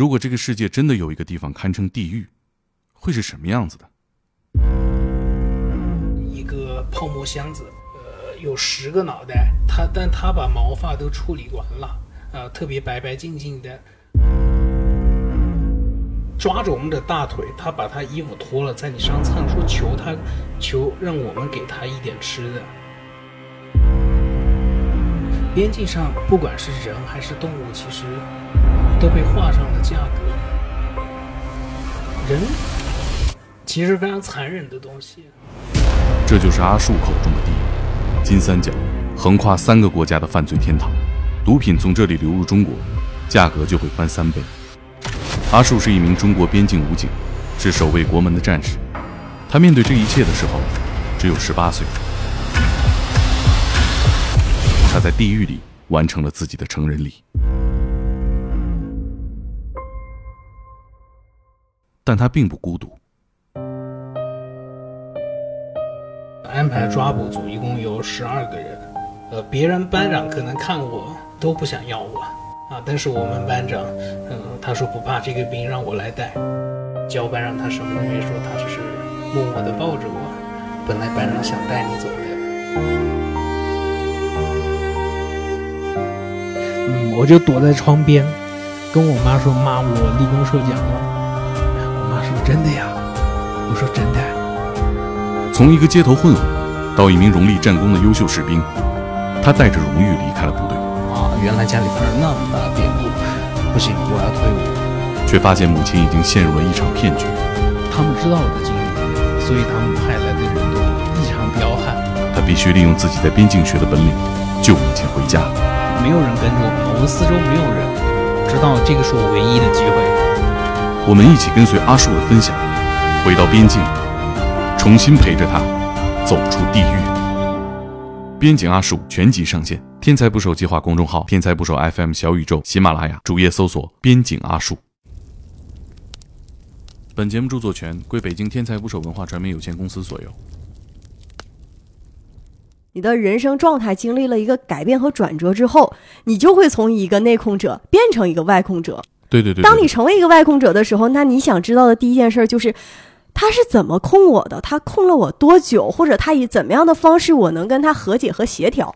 如果这个世界真的有一个地方堪称地狱，会是什么样子的？一个泡沫箱子，呃，有十个脑袋，他但他把毛发都处理完了，啊，特别白白净净的，抓着我们的大腿，他把他衣服脱了，在你上蹭说求他，求让我们给他一点吃的。边境上，不管是人还是动物，其实都被画上了价格。人其实非常残忍的东西。这就是阿树口中的地狱，金三角，横跨三个国家的犯罪天堂。毒品从这里流入中国，价格就会翻三倍。阿树是一名中国边境武警，是守卫国门的战士。他面对这一切的时候，只有十八岁。他在地狱里完成了自己的成人礼，但他并不孤独。安排抓捕组一共有十二个人，呃，别人班长可能看我都不想要我，啊，但是我们班长，嗯，他说不怕这个兵让我来带，交班长他什么都没说，他只是默默的抱着我。本来班长想带你走的。嗯我就躲在窗边，跟我妈说：“妈，我立功受奖了。”我妈说：“真的呀？”我说：“真的。”从一个街头混混到一名荣立战功的优秀士兵，他带着荣誉离开了部队。啊，原来家里发生那么大的变故，不行，我要退伍。却发现母亲已经陷入了一场骗局。他们知道我的经历，所以他们派来的人都异常彪悍。他必须利用自己在边境学的本领，救母亲回家。没有人跟着我们，我们四周没有人，知道这个是我唯一的机会。我们一起跟随阿树的分享，回到边境，重新陪着他走出地狱。边境阿树全集上线，天才捕手计划公众号、天才捕手 FM、小宇宙、喜马拉雅主页搜索“边境阿树”。本节目著作权归北京天才捕手文化传媒有限公司所有。你的人生状态经历了一个改变和转折之后，你就会从一个内控者变成一个外控者。对对对。当你成为一个外控者的时候，那你想知道的第一件事就是，他是怎么控我的？他控了我多久？或者他以怎么样的方式，我能跟他和解和协调？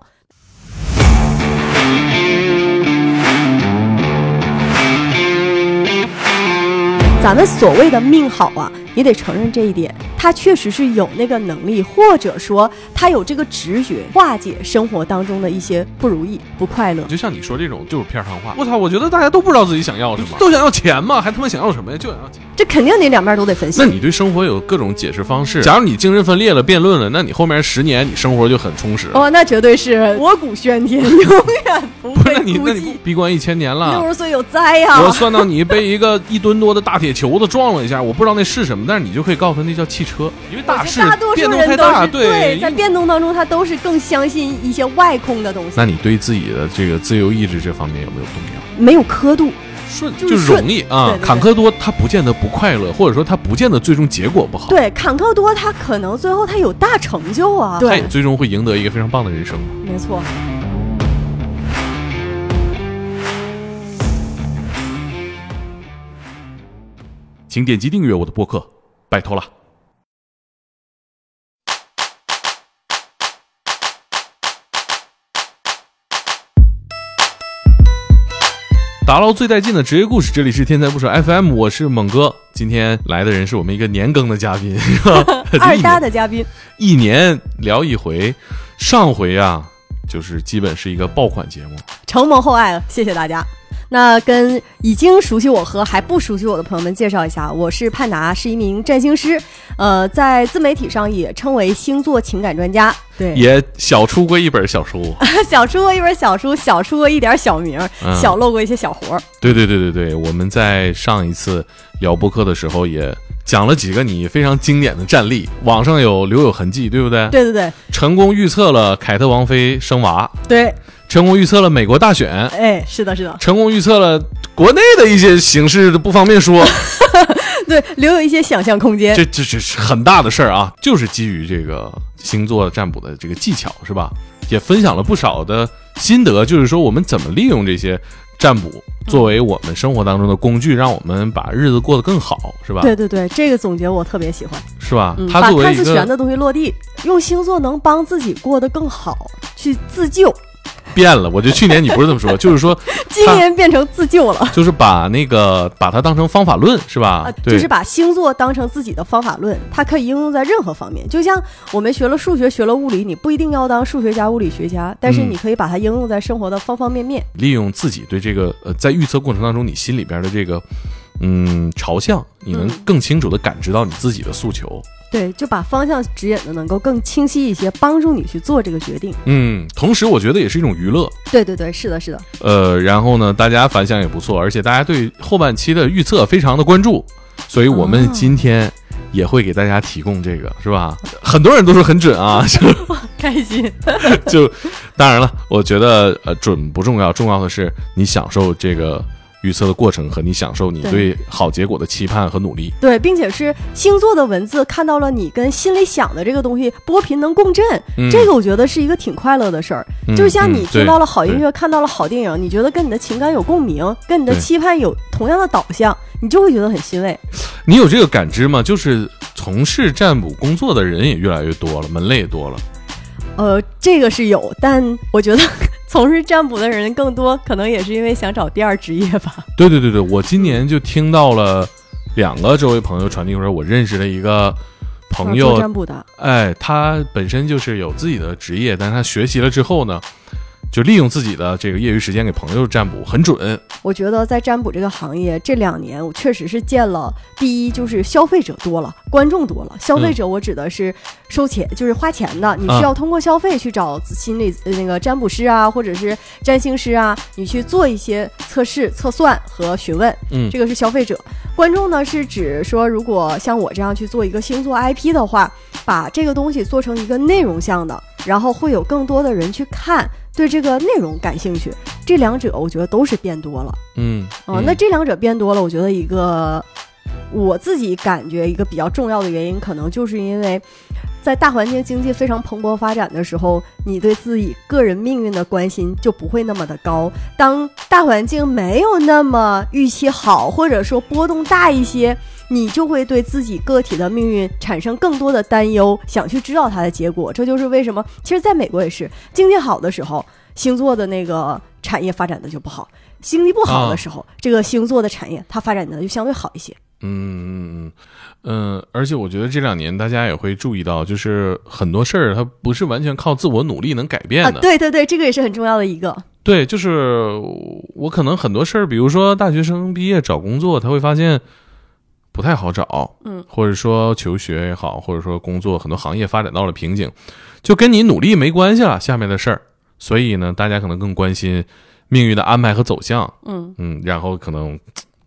咱们所谓的命好啊。你得承认这一点，他确实是有那个能力，或者说他有这个直觉化解生活当中的一些不如意、不快乐。就像你说这种，就是片儿上话。我操，我觉得大家都不知道自己想要什么，都想要钱嘛，还他妈想要什么呀？就想要钱。这肯定得两边都得分析。那你对生活有各种解释方式？假如你精神分裂了、辩论了，那你后面十年你生活就很充实。哦，那绝对是锣鼓喧天，永远不会孤寂。闭关一千年了，六十岁有灾呀！我算到你被一个一吨多的大铁球子撞了一下，我不知道那是什么。但是你就可以告诉他那叫汽车，因为大势变动太大，对，在变动当中，他都是更相信一些外空的东西。那你对自己的这个自由意志这方面有没有动摇？没有刻度，顺就容易啊。坎坷多，他不见得不快乐，或者说他不见得最终结果不好。对，坎坷多，他可能最后他有大成就啊，他也最终会赢得一个非常棒的人生。没错。请点击订阅我的播客。拜托了！打捞最带劲的职业故事，这里是天才不说 FM，我是猛哥。今天来的人是我们一个年更的嘉宾，二搭的嘉宾，一年聊一回。上回啊，就是基本是一个爆款节目，承蒙厚爱，谢谢大家。那跟已经熟悉我和还不熟悉我的朋友们介绍一下，我是盼达，是一名占星师，呃，在自媒体上也称为星座情感专家，对，也小出过一本小书，小出过一本小书，小出过一点小名，小露过一些小活儿。对对对对对，我们在上一次聊播客的时候也讲了几个你非常经典的战例，网上有留有痕迹，对不对？对对对，成功预测了凯特王妃生娃，对。成功预测了美国大选，哎，是的，是的。成功预测了国内的一些形势，不方便说，对，留有一些想象空间。这这这是很大的事儿啊，就是基于这个星座占卜的这个技巧，是吧？也分享了不少的心得，就是说我们怎么利用这些占卜作为我们生活当中的工具，让我们把日子过得更好，是吧？对对对，这个总结我特别喜欢。是吧？嗯，它把作为一个看似玄的东西落地，用星座能帮自己过得更好，去自救。变了，我觉得去年你不是这么说，就是说，今年变成自救了。就是把那个把它当成方法论，是吧？啊，对，就是把星座当成自己的方法论，它可以应用在任何方面。就像我们学了数学，学了物理，你不一定要当数学家、物理学家，但是嗯你可以把它应用在生活的方方面面。利用自己对这个呃，在预测过程当中，你心里边的这个嗯朝向，你能嗯更清楚的感知到你自己的诉求。对，就把方向指引的能够更清晰一些，帮助你去做这个决定。嗯，同时我觉得也是一种娱乐。对对对，是的，是的。呃，然后呢，大家反响也不错，而且大家对后半期的预测非常的关注，所以我们哦今天也会给大家提供这个，是吧？很多人都说很准啊，就开心。就当然了，我觉得呃准不重要，重要的是你享受这个预测的过程和你享受你对对好结果的期盼和努力。对，并且是星座的文字看到了你跟心里想的这个东西波频能共振，嗯这个我觉得是一个挺快乐的事儿。嗯就像你嗯听到了好音对乐，看到了好电影，你觉得跟你的情感有共鸣，跟你的期盼有同样的导向，你就会觉得很欣慰。你有这个感知吗？就是从事占卜工作的人也越来越多了，门类也多了。呃，这个是有，但我觉得从事占卜的人更多，可能也是因为想找第二职业吧。对对对对，我今年就听到了两个周围朋友传递说，我认识了一个朋做友，占卜的，哎，他本身就是有自己的职业，但是他学习了之后呢，就利用自己的这个业余时间给朋友占卜，很准。我觉得在占卜这个行业这两年，我确实是见了，第一就是消费者多了，观众多了。消费者我指的是收钱，就是花钱的，你需要通过消费去找心理、呃那个占卜师啊，或者是占星师啊，你去做一些测试、测算和询问。嗯这个是消费者。观众呢是指说，如果像我这样去做一个星座 IP 的话，把这个东西做成一个内容向的，然后会有更多的人去看，对这个内容感兴趣。这两者我觉得都是变多了。嗯，啊、嗯那这两者变多了，我觉得一个我自己感觉一个比较重要的原因，可能就是因为在大环境经济非常蓬勃发展的时候，你对自己个人命运的关心就不会那么的高。当大环境没有那么预期好，或者说波动大一些，你就会对自己个体的命运产生更多的担忧，想去知道它的结果。这就是为什么，其实在美国也是，经济好的时候，星座的那个产业发展的就不好。经济不好的时候，这个星座的产业它发展的就相对好一些。嗯嗯嗯嗯，而且我觉得这两年大家也会注意到，就是很多事儿它不是完全靠自我努力能改变啊，的。对对对，这个也是很重要的一个。对，就是我可能很多事儿，比如说大学生毕业找工作，他会发现不太好找，嗯，或者说求学也好，或者说工作很多行业发展到了瓶颈，就跟你努力没关系了，下面的事儿。所以呢，大家可能更关心命运的安排和走向，嗯，嗯，然后可能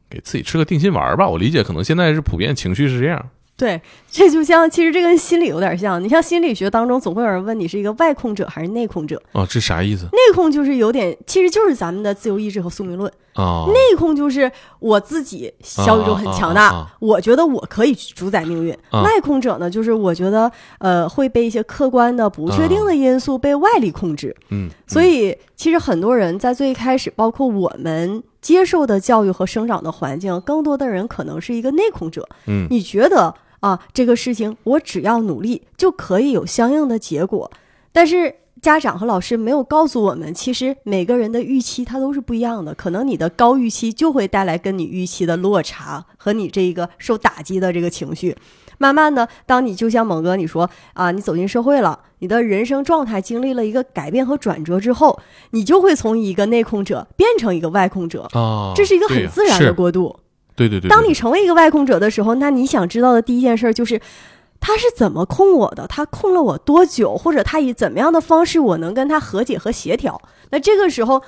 给自己吃个定心丸儿吧。我理解，可能现在是普遍情绪是这样。对，这就像其实这跟心理有点像。你像心理学当中，总会有人问你是一个外控者还是内控者。哦，这啥意思内控就是有点，其实就是咱们的自由意志和宿命论。啊？内控就是我自己小宇宙很强大，我觉得我可以主宰命运。啊外控者呢，就是我觉得呃会被一些客观的不确定的因素被外力控制。嗯，所以其实很多人在最开始，包括我们接受的教育和生长的环境，更多的人可能是一个内控者。嗯你觉得啊，这个事情我只要努力就可以有相应的结果，但是家长和老师没有告诉我们，其实每个人的预期它都是不一样的，可能你的高预期就会带来跟你预期的落差和你这个受打击的这个情绪。慢慢的，当你就像猛哥你说啊，你走进社会了，你的人生状态经历了一个改变和转折之后，你就会从一个内控者变成一个外控者，啊，这是一个很自然的过渡。对对对，当你成为一个外控者的时候，那你想知道的第一件事就是，他是怎么控我的？他控了我多久？或者他以怎么样的方式，我能跟他和解和协调？那这个时候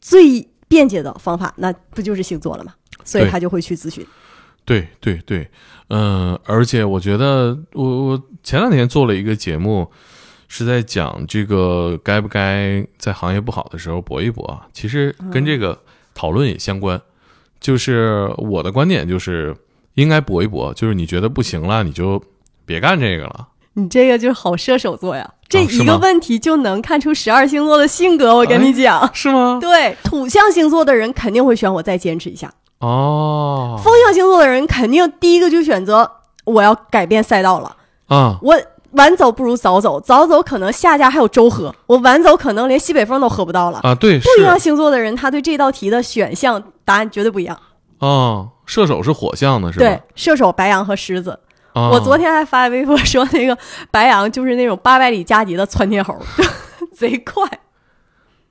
最便捷的方法，那不就是星座了吗？所以他就会去咨询。对对对，嗯、而且我觉得我我前两天做了一个节目，是在讲这个该不该在行业不好的时候搏一搏啊。其实跟这个讨论也相关，就是我的观点就是应该搏一搏，就是你觉得不行了，你就别干这个了。你这个就是好射手座呀，这一个问题就能看出十二星座的性格。我跟你讲，是吗？对土象星座的人肯定会选我再坚持一下，哦，风象星座的人肯定第一个就选择我要改变赛道了。啊，我晚走不如早走，早走可能下家还有粥喝，我晚走可能连西北风都喝不到了。啊，对，是不一样星座的人，他对这道题的选项答案绝对不一样。哦，射手是火象的，是吧？对，射手、白羊和狮子。啊我昨天还发微博说，那个白羊就是那种八百里加急的窜天猴，贼快。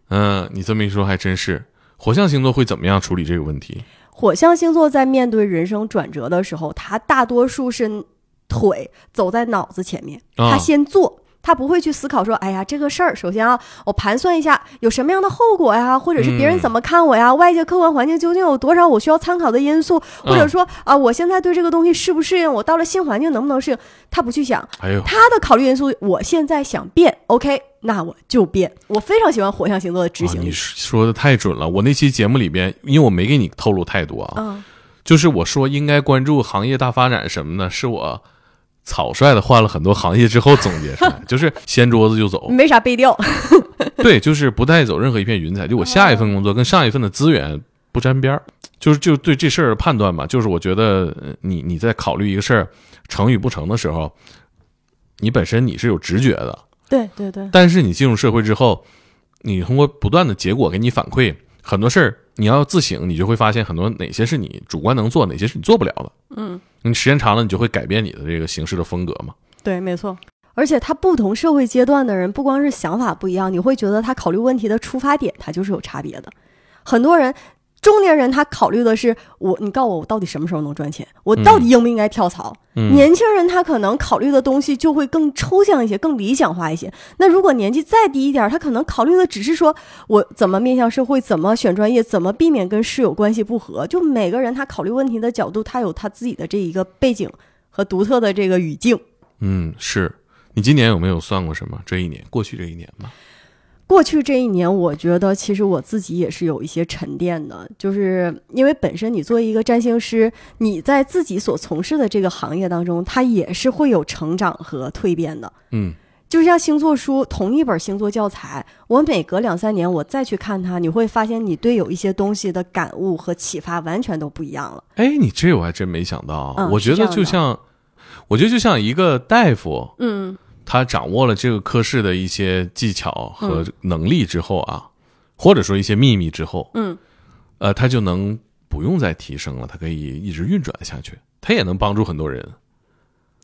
嗯，你这么一说还真是。火象星座会怎么样处理这个问题？火象星座在面对人生转折的时候，他大多数是腿走在脑子前面，啊他先做。他不会去思考说，哎呀，这个事儿，首先啊，我盘算一下有什么样的后果呀，或者是别人怎么看我呀，外界客观环境究竟有多少我需要参考的因素，或者说啊，我现在对这个东西适不适应，我到了新环境能不能适应，他不去想，哎呦，他的考虑因素，我现在想变，OK，那我就变。我非常喜欢火象星座的执啊你行力。说的太准了。我那期节目里边，因为我没给你透露太多啊，嗯，就是我说应该关注行业大发展什么呢，是我草率的换了很多行业之后总结出来，就是掀桌子就走。没啥背调。对，就是不带走任何一片云彩。就我下一份工作跟上一份的资源不沾边儿，就是就对这事儿的判断吧。就是我觉得呃你你在考虑一个事儿成与不成的时候，你本身你是有直觉的，对对对，但是你进入社会之后，你通过不断的结果给你反馈很多事儿，你要自省，你就会发现很多哪些是你主观能做，哪些是你做不了的。嗯，你时间长了，你就会改变你的这个行事的风格嘛。对，没错。而且他不同社会阶段的人，不光是想法不一样，你会觉得他考虑问题的出发点，他就是有差别的。很多人，中年人他考虑的是我，你告诉我我到底什么时候能赚钱，我到底应不应该跳槽？嗯，年轻人他可能考虑的东西就会更抽象一些，更理想化一些。那如果年纪再低一点，他可能考虑的只是说我怎么面向社会，怎么选专业，怎么避免跟室友关系不和。就每个人他考虑问题的角度，他有他自己的这一个背景和独特的这个语境。嗯，是你今年有没有算过什么？这一年，过去这一年吧。过去这一年，我觉得其实我自己也是有一些沉淀的，就是因为本身你作为一个占星师，你在自己所从事的这个行业当中，它也是会有成长和蜕变的。嗯就像星座书，同一本星座教材，我每隔两三年我再去看它，你会发现你对有一些东西的感悟和启发完全都不一样了。哎，你这我还真没想到啊。嗯我觉得就像，我觉得就像一个大夫，嗯，他掌握了这个科室的一些技巧和嗯能力之后啊，或者说一些秘密之后，嗯，呃，他就能不用再提升了，他可以一直运转下去，他也能帮助很多人。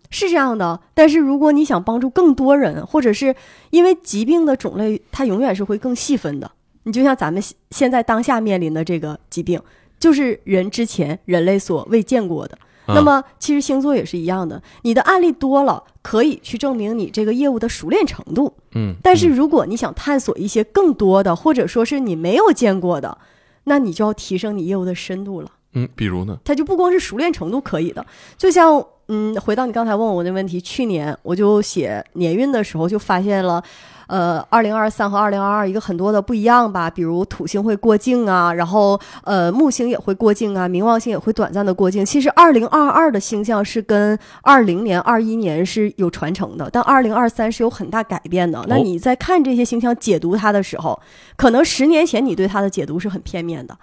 是这样的。但是如果你想帮助更多人，或者是因为疾病的种类，它永远是会更细分的。你就像咱们现现在当下面临的这个疾病，就是人之前人类所未见过的。啊那么其实星座也是一样的，你的案例多了，可以去证明你这个业务的熟练程度。嗯，但是嗯如果你想探索一些更多的，或者说是你没有见过的，那你就要提升你业务的深度了。嗯，比如呢，它就不光是熟练程度可以的，就像嗯，回到你刚才问我的问题，去年我就写年运的时候就发现了。呃，二零二三和二零二二一个很多的不一样吧，比如土星会过境啊，然后呃木星也会过境啊，冥王星也会短暂的过境。其实二零二二的星象是跟二零年、二一年是有传承的，但二零二三是有很大改变的。那哦你在看这些星象解读它的时候，可能十年前你对它的解读是很片面的。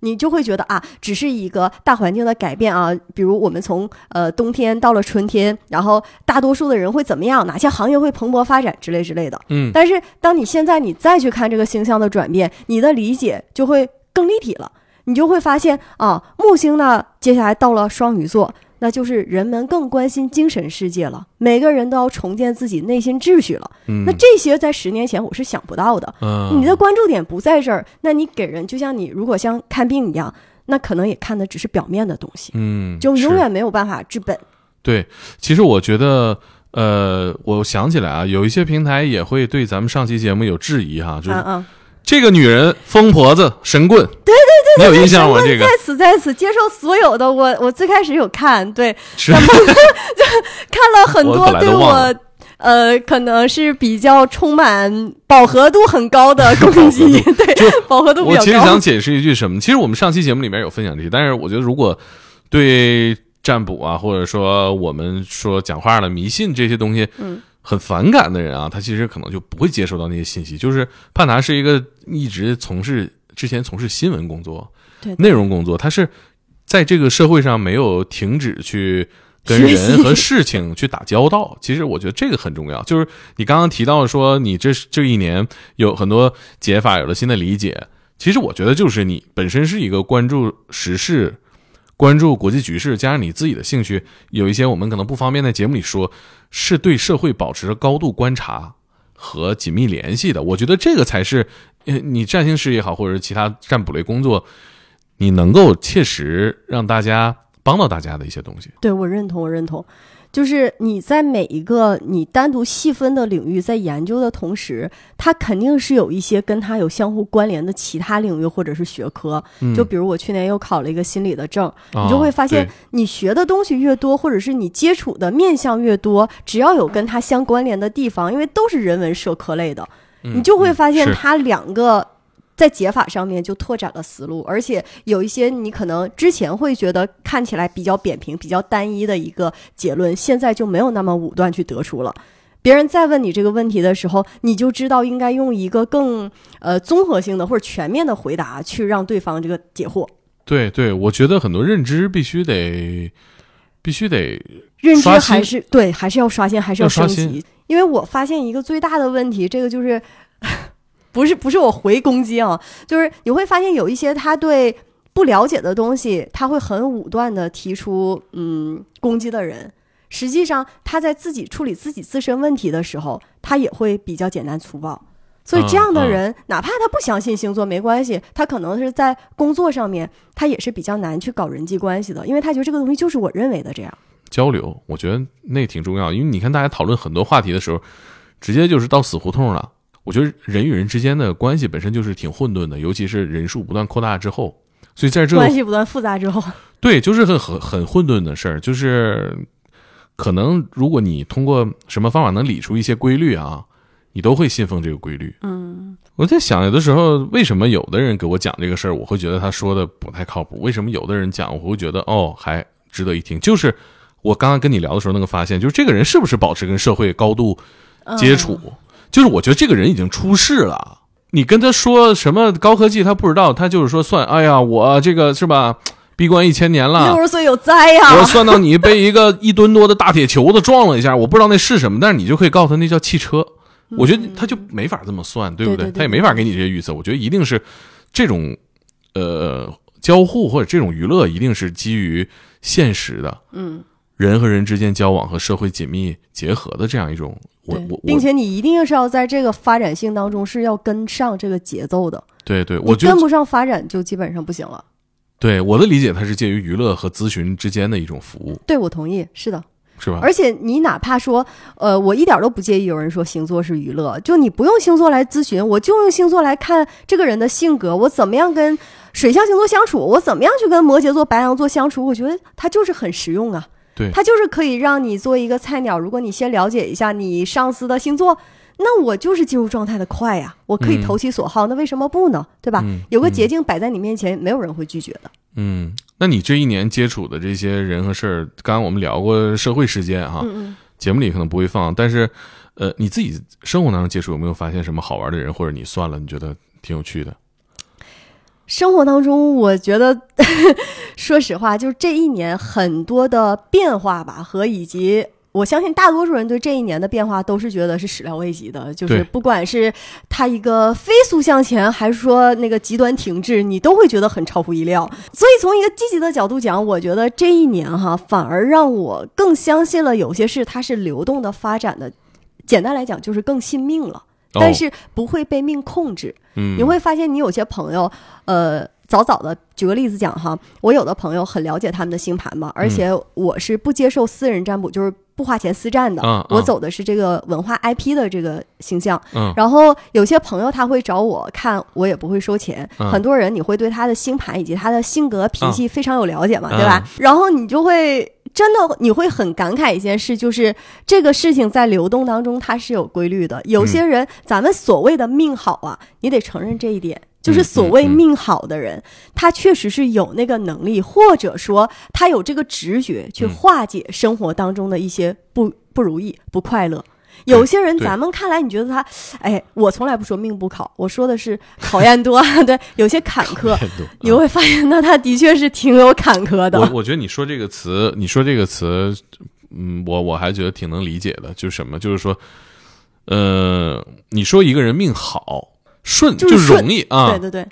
你就会觉得啊，只是一个大环境的改变啊，比如我们从呃冬天到了春天，然后大多数的人会怎么样，哪些行业会蓬勃发展之类之类的。嗯，但是当你现在你再去看这个星象的转变，你的理解就会更立体了。你就会发现啊，木星呢，接下来到了双鱼座，那就是人们更关心精神世界了，每个人都要重建自己内心秩序了。嗯那这些在十年前我是想不到的。嗯，你的关注点不在这儿，那你给人就像你如果像看病一样，那可能也看的只是表面的东西，嗯，就永远没有办法治本。对，其实我觉得，呃，我想起来啊，有一些平台也会对咱们上期节目有质疑哈，就是！这个女人疯婆子神棍，对对对，你有印象吗？这个在此在此接受所有的我，我最开始有看，对，是 看了很多对我。呃，可能是比较充满饱和度很高的攻击，对，饱和度比我其实。想解释一句什么？其实我们上期节目里面有分享这些，但是我觉得如果对占卜啊，或者说我们说讲话的迷信这些东西，嗯，很反感的人啊，他其实可能就不会接收到那些信息。就是帕达是一个一直从事之前从事新闻工作、对内容工作，他是在这个社会上没有停止去跟人和事情去打交道。其实我觉得这个很重要。就是你刚刚提到说，你这这一年有很多解法，有了新的理解。其实我觉得就是你本身是一个关注时事。关注国际局势，加上你自己的兴趣，有一些我们可能不方便在节目里说，是对社会保持着高度观察和紧密联系的。我觉得这个才是，呃，你占星师也好，或者是其他占卜类工作，你能够切实让大家帮到大家的一些东西。对我认同，我认同。就是你在每一个你单独细分的领域在研究的同时，它肯定是有一些跟它有相互关联的其他领域或者是学科。嗯。就比如我去年又考了一个心理的证，啊你就会发现，你学的东西越多，或者是你接触的面向越多，只要有跟它相关联的地方，因为都是人文社科类的，嗯你就会发现它两个在解法上面就拓展了思路，而且有一些你可能之前会觉得看起来比较扁平、比较单一的一个结论，现在就没有那么武断去得出了。别人再问你这个问题的时候，你就知道应该用一个更呃综合性的或者全面的回答去让对方这个解惑。对对，我觉得很多认知必须得必须得认知还是对，还是要刷新，还是要升级。因为我发现一个最大的问题，这个就是不是不是我回攻击啊，就是你会发现有一些他对不了解的东西，他会很武断的提出嗯攻击的人。实际上，他在自己处理自己自身问题的时候，他也会比较简单粗暴。所以，这样的嗯嗯人，哪怕他不相信星座没关系，他可能是在工作上面，他也是比较难去搞人际关系的，因为他觉得这个东西就是我认为的这样。交流，我觉得那挺重要。因为你看大家讨论很多话题的时候，直接就是到死胡同了。我觉得人与人之间的关系本身就是挺混沌的，尤其是人数不断扩大之后，所以在这个关系不断复杂之后，对，就是很很很混沌的事儿，就是可能如果你通过什么方法能理出一些规律啊，你都会信奉这个规律。嗯，我在想，有的时候为什么有的人给我讲这个事儿，我会觉得他说的不太靠谱；为什么有的人讲，我会觉得哦还值得一听？就是我刚刚跟你聊的时候那个发现，就是这个人是不是保持跟社会高度接触？就是我觉得这个人已经出世了。你跟他说什么高科技，他不知道，他就是说算，哎呀，我这个是吧，闭关一千年了六，十岁有灾呀、我算到你被一个一吨多的大铁球子撞了一下，我不知道那是什么，但是你就可以告诉他那叫汽车。我觉得他就没法这么算，对不对他也没法给你这些预测。我觉得一定是这种呃交互或者这种娱乐，一定是基于现实的，嗯，人和人之间交往和社会紧密结合的这样一种。我我，并且你一定是要在这个发展性当中是要跟上这个节奏的，对对，我觉得跟不上发展就基本上不行了。对我的理解，它是介于娱乐和咨询之间的一种服务，对，我同意，是的。是吧？而且你哪怕说，呃，我一点都不介意有人说星座是娱乐，就你不用星座来咨询，我就用星座来看这个人的性格，我怎么样跟水象星座相处，我怎么样去跟摩羯座、白羊座相处，我觉得它就是很实用啊。对它就是可以让你做一个菜鸟。如果你先了解一下你上司的星座，那我就是进入状态的快呀，我可以嗯投其所好，那为什么不呢？对吧？嗯有个嗯捷径摆在你面前，没有人会拒绝的。嗯，那你这一年接触的这些人和事儿，刚刚我们聊过社会事件哈。节目里可能不会放，但是，呃，你自己生活当中接触有没有发现什么好玩的人，或者你算了，你觉得挺有趣的？生活当中，我觉得，说实话，就是这一年很多的变化吧，和以及我相信大多数人对这一年的变化都是觉得是始料未及的，就是不管是它一个飞速向前，还是说那个极端停滞，你都会觉得很超乎意料。所以从一个积极的角度讲，我觉得这一年哈，反而让我更相信了有些事它是流动的发展的。简单来讲，就是更信命了。但是不会被命控制，你会发现，你有些朋友，呃，早早的，举个例子讲哈，我有的朋友很了解他们的星盘嘛，而且我是不接受私人占卜，就是不花钱私占的，我走的是这个文化 IP 的这个形象。嗯然后有些朋友他会找我看，我也不会收钱。嗯很多人你会对他的星盘以及他的性格脾气非常有了解嘛，嗯对吧？然后你就会。真的，你会很感慨一件事，就是这个事情在流动当中它是有规律的。有些人，咱们所谓的命好啊，你得承认这一点，就是所谓命好的人，他确实是有那个能力，或者说他有这个直觉去化解生活当中的一些不不如意、不快乐。有些人咱们看来，你觉得他，哎，我从来不说命不考，我说的是考验多，对，有些坎坷，你会发现，那他的确是挺有坎坷的。我我觉得你说这个词，你说这个词，嗯，我我还觉得挺能理解的，就是什么，就是说，呃，你说一个人命好顺就是容易啊，对对对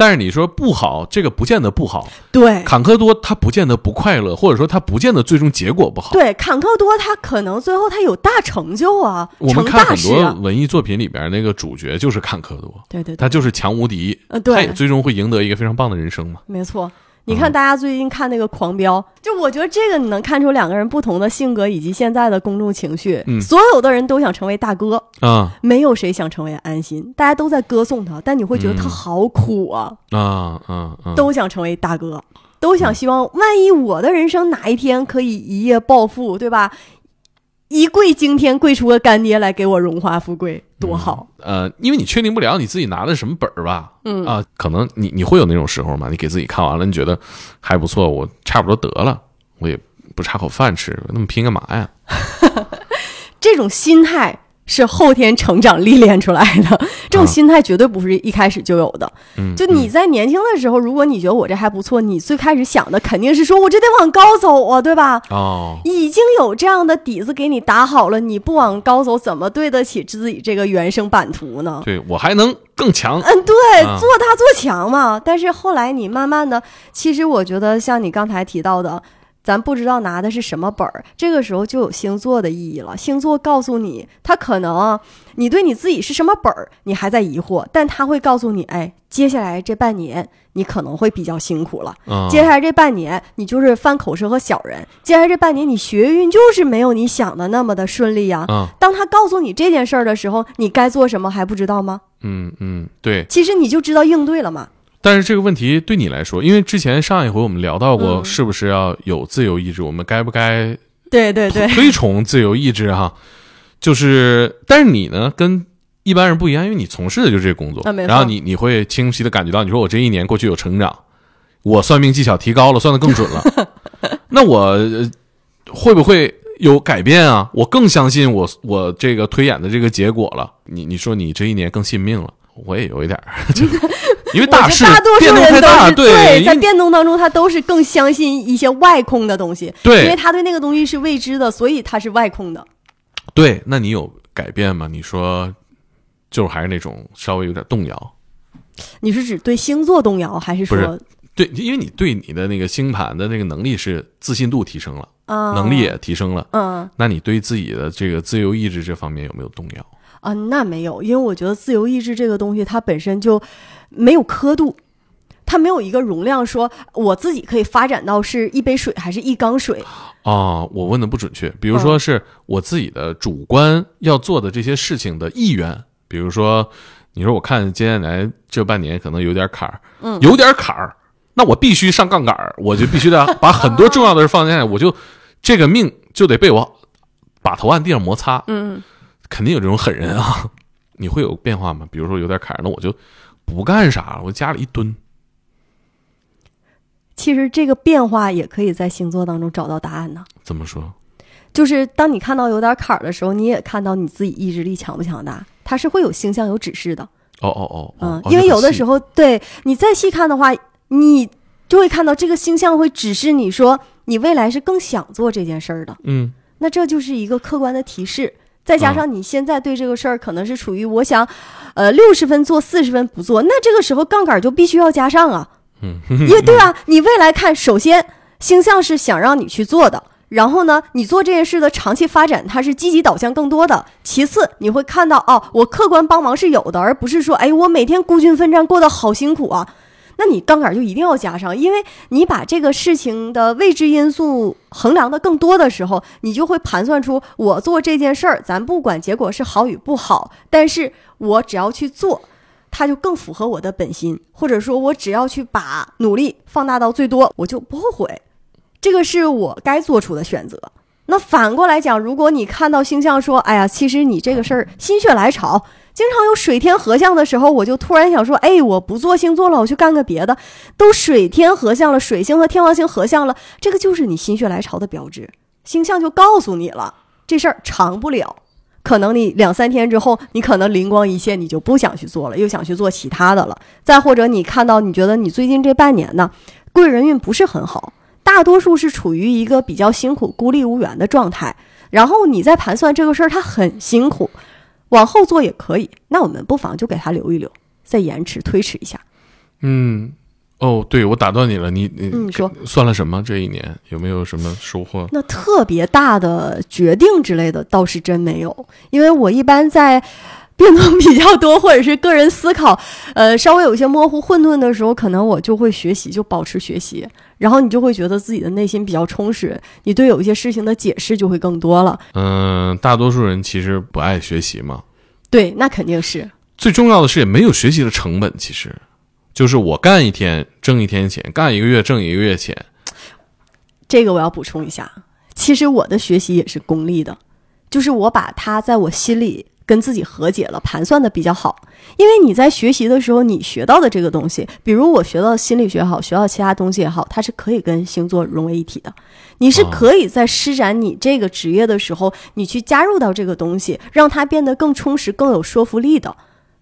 但是你说不好，这个不见得不好，对坎坷多，他不见得不快乐，或者说他不见得最终结果不好。对，坎坷多，他可能最后他有大成就啊，我们成看很多。文艺作品里边那个主角就是坎坷多，对对对，他就是强无敌，呃对他也最终会赢得一个非常棒的人生嘛。没错。你看，大家最近看那个《狂飙》，就我觉得这个你能看出两个人不同的性格以及现在的公众情绪。嗯所有的人都想成为大哥，啊没有谁想成为安心，大家都在歌颂他，但你会觉得他嗯好苦啊，啊啊啊！都想成为大哥，都想希望万一我的人生哪一天可以一夜暴富，对吧？一跪惊天，跪出个干爹来给我荣华富贵，多好！呃，因为你确定不了你自己拿的什么本儿吧？嗯啊，可能你你会有那种时候嘛？你给自己看完了，你觉得还不错，我差不多得了，我也不差口饭吃，那么拼干嘛呀？这种心态是后天成长历练出来的，这种心态绝对不是一开始就有的。嗯，就你在年轻的时候，如果你觉得我这还不错，你最开始想的肯定是说我这得往高走啊，对吧？哦，已经有这样的底子给你打好了，你不往高走，怎么对得起自己这个原生版图呢？对我还能更强。嗯，对，啊做大做强嘛。但是后来你慢慢的，其实我觉得像你刚才提到的，咱不知道拿的是什么本儿，这个时候就有星座的意义了。星座告诉你，他可能啊，你对你自己是什么本儿，你还在疑惑，但他会告诉你，哎，接下来这半年你可能会比较辛苦了。啊，接下来这半年，你就是犯口舌和小人。接下来这半年，你学运就是没有你想的那么的顺利呀、啊，当他告诉你这件事儿的时候，你该做什么还不知道吗？嗯嗯，对。其实你就知道应对了嘛。但是这个问题对你来说，因为之前上一回我们聊到过，嗯是不是要有自由意志？我们该不该对对对，推崇自由意志？哈，就是，但是你呢，跟一般人不一样，因为你从事的就是这个工作，啊然后你你会清晰的感觉到，你说我这一年过去有成长，我算命技巧提高了，算的更准了，那我、呃会不会有改变啊？我更相信我我这个推演的这个结果了。你你说你这一年更信命了，我也有一点儿，就 因为大大多数变动太人都大，是对，因在为变动当中，他都是更相信一些外空的东西，对因为他对那个东西是未知的，所以他是外空的。对，那你有改变吗？你说，就是还是那种稍微有点动摇。你是指对星座动摇，还是说不对，因为你对你的那个星盘的那个能力是自信度提升了，啊能力也提升了。嗯那你对自己的这个自由意志这方面有没有动摇？啊，那没有，因为我觉得自由意志这个东西，它本身就没有刻度，它没有一个容量，说我自己可以发展到是一杯水还是一缸水。啊，我问的不准确。比如说是我自己的主观要做的这些事情的意愿，比如说，你说我看接下来这半年可能有点坎儿，嗯有点坎儿，那我必须上杠杆儿，我就必须得把很多重要的事放下来，我就这个命就得被我把头按地上摩擦，嗯，肯定有这种狠人啊。你会有变化吗？比如说有点坎儿，那我就不干啥了，我家里一蹲。其实这个变化也可以在星座当中找到答案呢。怎么说？就是当你看到有点坎儿的时候，你也看到你自己意志力强不强大，它是会有星象有指示的。哦哦哦，嗯，哦因为有的时，候，对你再细看的话，你就会看到这个星象会指示你说你未来是更想做这件事儿的。嗯那这就是一个客观的提示。再加上你现在对这个事儿可能是处于我想，呃，六十分做，四十分不做，那这个时候杠杆就必须要加上啊，嗯，因为对啊？你未来看，首先星象是想让你去做的，然后呢，你做这件事的长期发展，它是积极导向更多的。其次，你会看到哦，我客观帮忙是有的，而不是说，哎，我每天孤军奋战，过得好辛苦啊。那你杠杆就一定要加上，因为你把这个事情的未知因素衡量的更多的时候，你就会盘算出我做这件事儿，咱不管结果是好与不好，但是我只要去做，它就更符合我的本心，或者说我只要去把努力放大到最多，我就不后悔。这个是我该做出的选择。那反过来讲，如果你看到星象说，哎呀，其实你这个事儿心血来潮，经常有水天合相的时候，我就突然想说，哎，我不做星座了，我去干个别的。都水天合相了，水星和天王星合相了，这个就是你心血来潮的标志。星象就告诉你了，这事儿长不了。可能你两三天之后，你可能灵光一现，你就不想去做了，又想去做其他的了。再或者你看到你觉得你最近这半年呢，贵人运不是很好，大多数是处于一个比较辛苦、孤立无援的状态。然后你在盘算这个事儿，它很辛苦，往后做也可以。那我们不妨就给他留一留，再延迟推迟一下。嗯，哦，对，我打断你了，你你嗯说算了什么？这一年有没有什么收获？那特别大的决定之类的倒是真没有，因为我一般在变动比较多，或者是个人思考，呃，稍微有一些模糊混沌的时候，可能我就会学习，就保持学习，然后你就会觉得自己的内心比较充实，你对有一些事情的解释就会更多了。嗯、大多数人其实不爱学习嘛。对，那肯定是。最重要的是，也没有学习的成本。其实，就是我干一天挣一天钱，干一个月挣一个月钱。这个我要补充一下，其实我的学习也是功利的，就是我把它在我心里跟自己和解了，盘算的比较好。因为你在学习的时候，你学到的这个东西，比如我学到心理学好，学到其他东西也好，它是可以跟星座融为一体的。你是可以在施展你这个职业的时候，你去加入到这个东西，让它变得更充实、更有说服力的，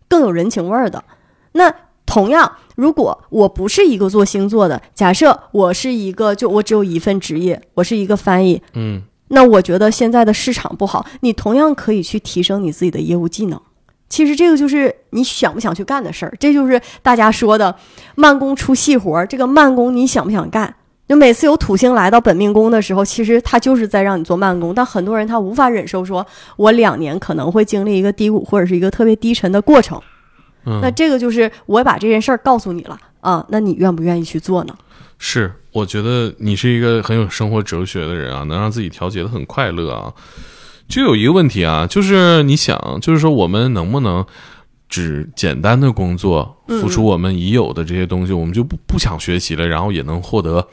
更有人情味儿的。那同样，如果我不是一个做星座的，假设我是一个，就我只有一份职业，我是一个翻译，嗯，那我觉得现在的市场不好，你同样可以去提升你自己的业务技能。其实这个就是你想不想去干的事儿，这就是大家说的慢工出细活儿。这个慢工你想不想干？就每次有土星来到本命宫的时候，其实他就是在让你做慢工，但很多人他无法忍受说，我两年可能会经历一个低谷或者是一个特别低沉的过程。嗯那这个就是我把这件事儿告诉你了啊，那你愿不愿意去做呢？是，我觉得你是一个很有生活哲学的人啊，能让自己调节的很快乐啊。就有一个问题啊，就是你想，就是说我们能不能只简单的工作，付出我们已有的这些东西，我们就不不想学习了，然后也能获得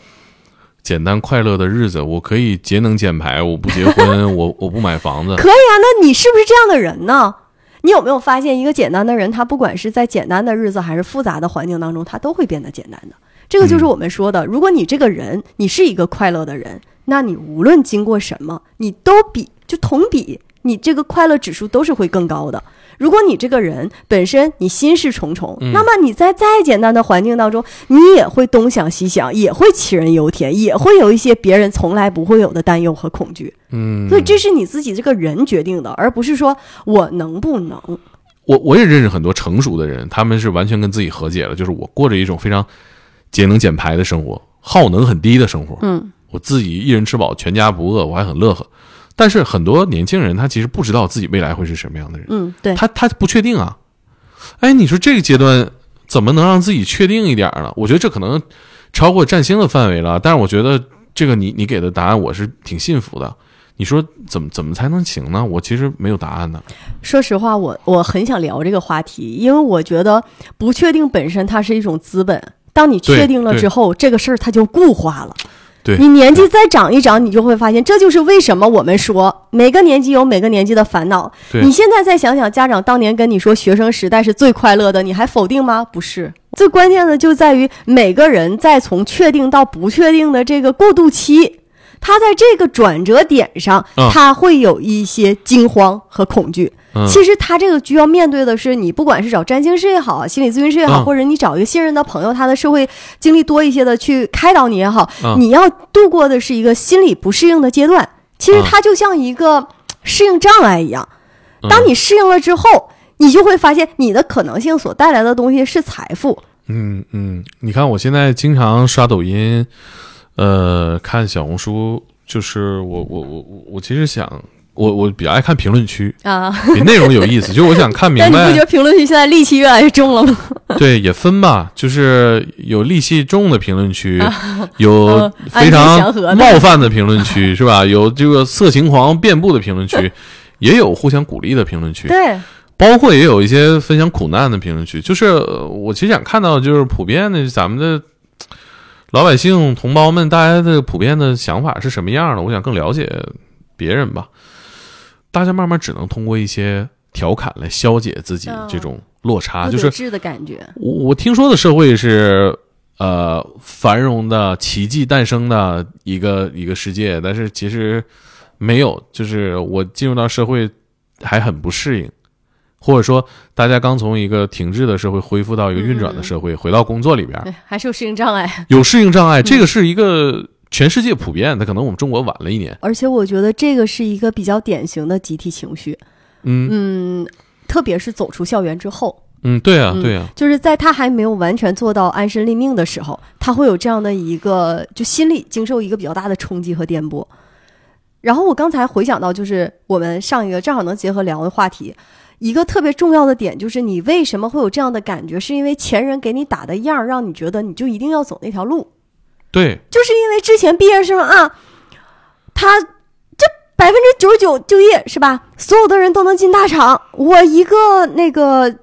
简单快乐的日子。我可以节能减排，我不结婚，我 我不买房子。可以啊，那你是不是这样的人呢？你有没有发现，一个简单的人，他不管是在简单的日子还是复杂的环境当中，他都会变得简单的。这个就是我们说的，如果你这个人，你是一个快乐的人，那你无论经过什么，你都比就同比，你这个快乐指数都是会更高的。如果你这个人本身你心事重重，嗯那么你在再简单的环境当中，你也会东想西想，也会杞人忧天，也会有一些别人从来不会有的担忧和恐惧。嗯，所以这是你自己这个人决定的，而不是说我能不能。我我也认识很多成熟的人，他们是完全跟自己和解了，就是我过着一种非常节能减排的生活，耗能很低的生活。嗯，我自己一人吃饱，全家不饿，我还很乐呵。但是很多年轻人他其实不知道自己未来会是什么样的人，嗯，对，他他不确定啊。哎，你说这个阶段怎么能让自己确定一点呢？我觉得这可能超过占星的范围了，但是我觉得这个你你给的答案我是挺信服的。你说怎么怎么才能行呢？我其实没有答案呢。说实话，我我很想聊这个话题，因为我觉得不确定本身它是一种资本。当你确定了之后，这个事儿它就固化了。对你年纪再长一长，你就会发现，这就是为什么我们说每个年纪有每个年纪的烦恼。你现在再想想，家长当年跟你说学生时代是最快乐的，你还否定吗？不是。最关键的就在于每个人在从确定到不确定的这个过渡期，他在这个转折点上，嗯。他会有一些惊慌和恐惧。嗯。其实他这个需要面对的是，你不管是找占星师也好，心理咨询师也好，嗯。或者你找一个信任的朋友，他的社会经历多一些的去开导你也好，嗯。你要度过的是一个心理不适应的阶段。其实嗯它就像一个适应障碍一样，嗯。当你适应了之后，你就会发现你的可能性所带来的东西是财富。嗯嗯，你看我现在经常刷抖音，呃，看小红书，就是我我我我我其实想，我我比较爱看评论区，啊，比内容有意思，就是我想看明白但你不觉。得评论区现在戾气越来越重了吗？对，也分吧，就是有戾气重的评论区，有嗯非常冒犯的评论区，是吧？有这个色情狂遍布的评论区，也有互相鼓励的评论区。对，包括也有一些分享苦难的评论区，就是呃我其实想看到，就是普遍的咱们的老百姓同胞们，大家的普遍的想法是什么样的？我想更了解别人吧。大家慢慢只能通过一些调侃来消解自己嗯这种落差，不就是感觉。我我听说的社会是呃繁荣的、奇迹诞生的一个一个世界，但是其实没有。就是我进入到社会还很不适应，或者说大家刚从一个停滞的社会恢复到一个运转的社会，回到工作里边，对，还是有适应障碍。有适应障碍，这个是一个全世界普遍的，可能我们中国晚了一年。而且我觉得这个是一个比较典型的集体情绪，嗯嗯，特别是走出校园之后，嗯，对啊，嗯对啊，就是在他还没有完全做到安身立命的时候，他会有这样的一个就心理经受一个比较大的冲击和颠簸。然后我刚才回想到，就是我们上一个正好能结合聊的话题，一个特别重要的点就是你为什么会有这样的感觉，是因为前人给你打的样儿，让你觉得你就一定要走那条路。对，就是因为之前毕业生啊，他这百分之九十九就业是吧？所有的人都能进大厂，我一个那个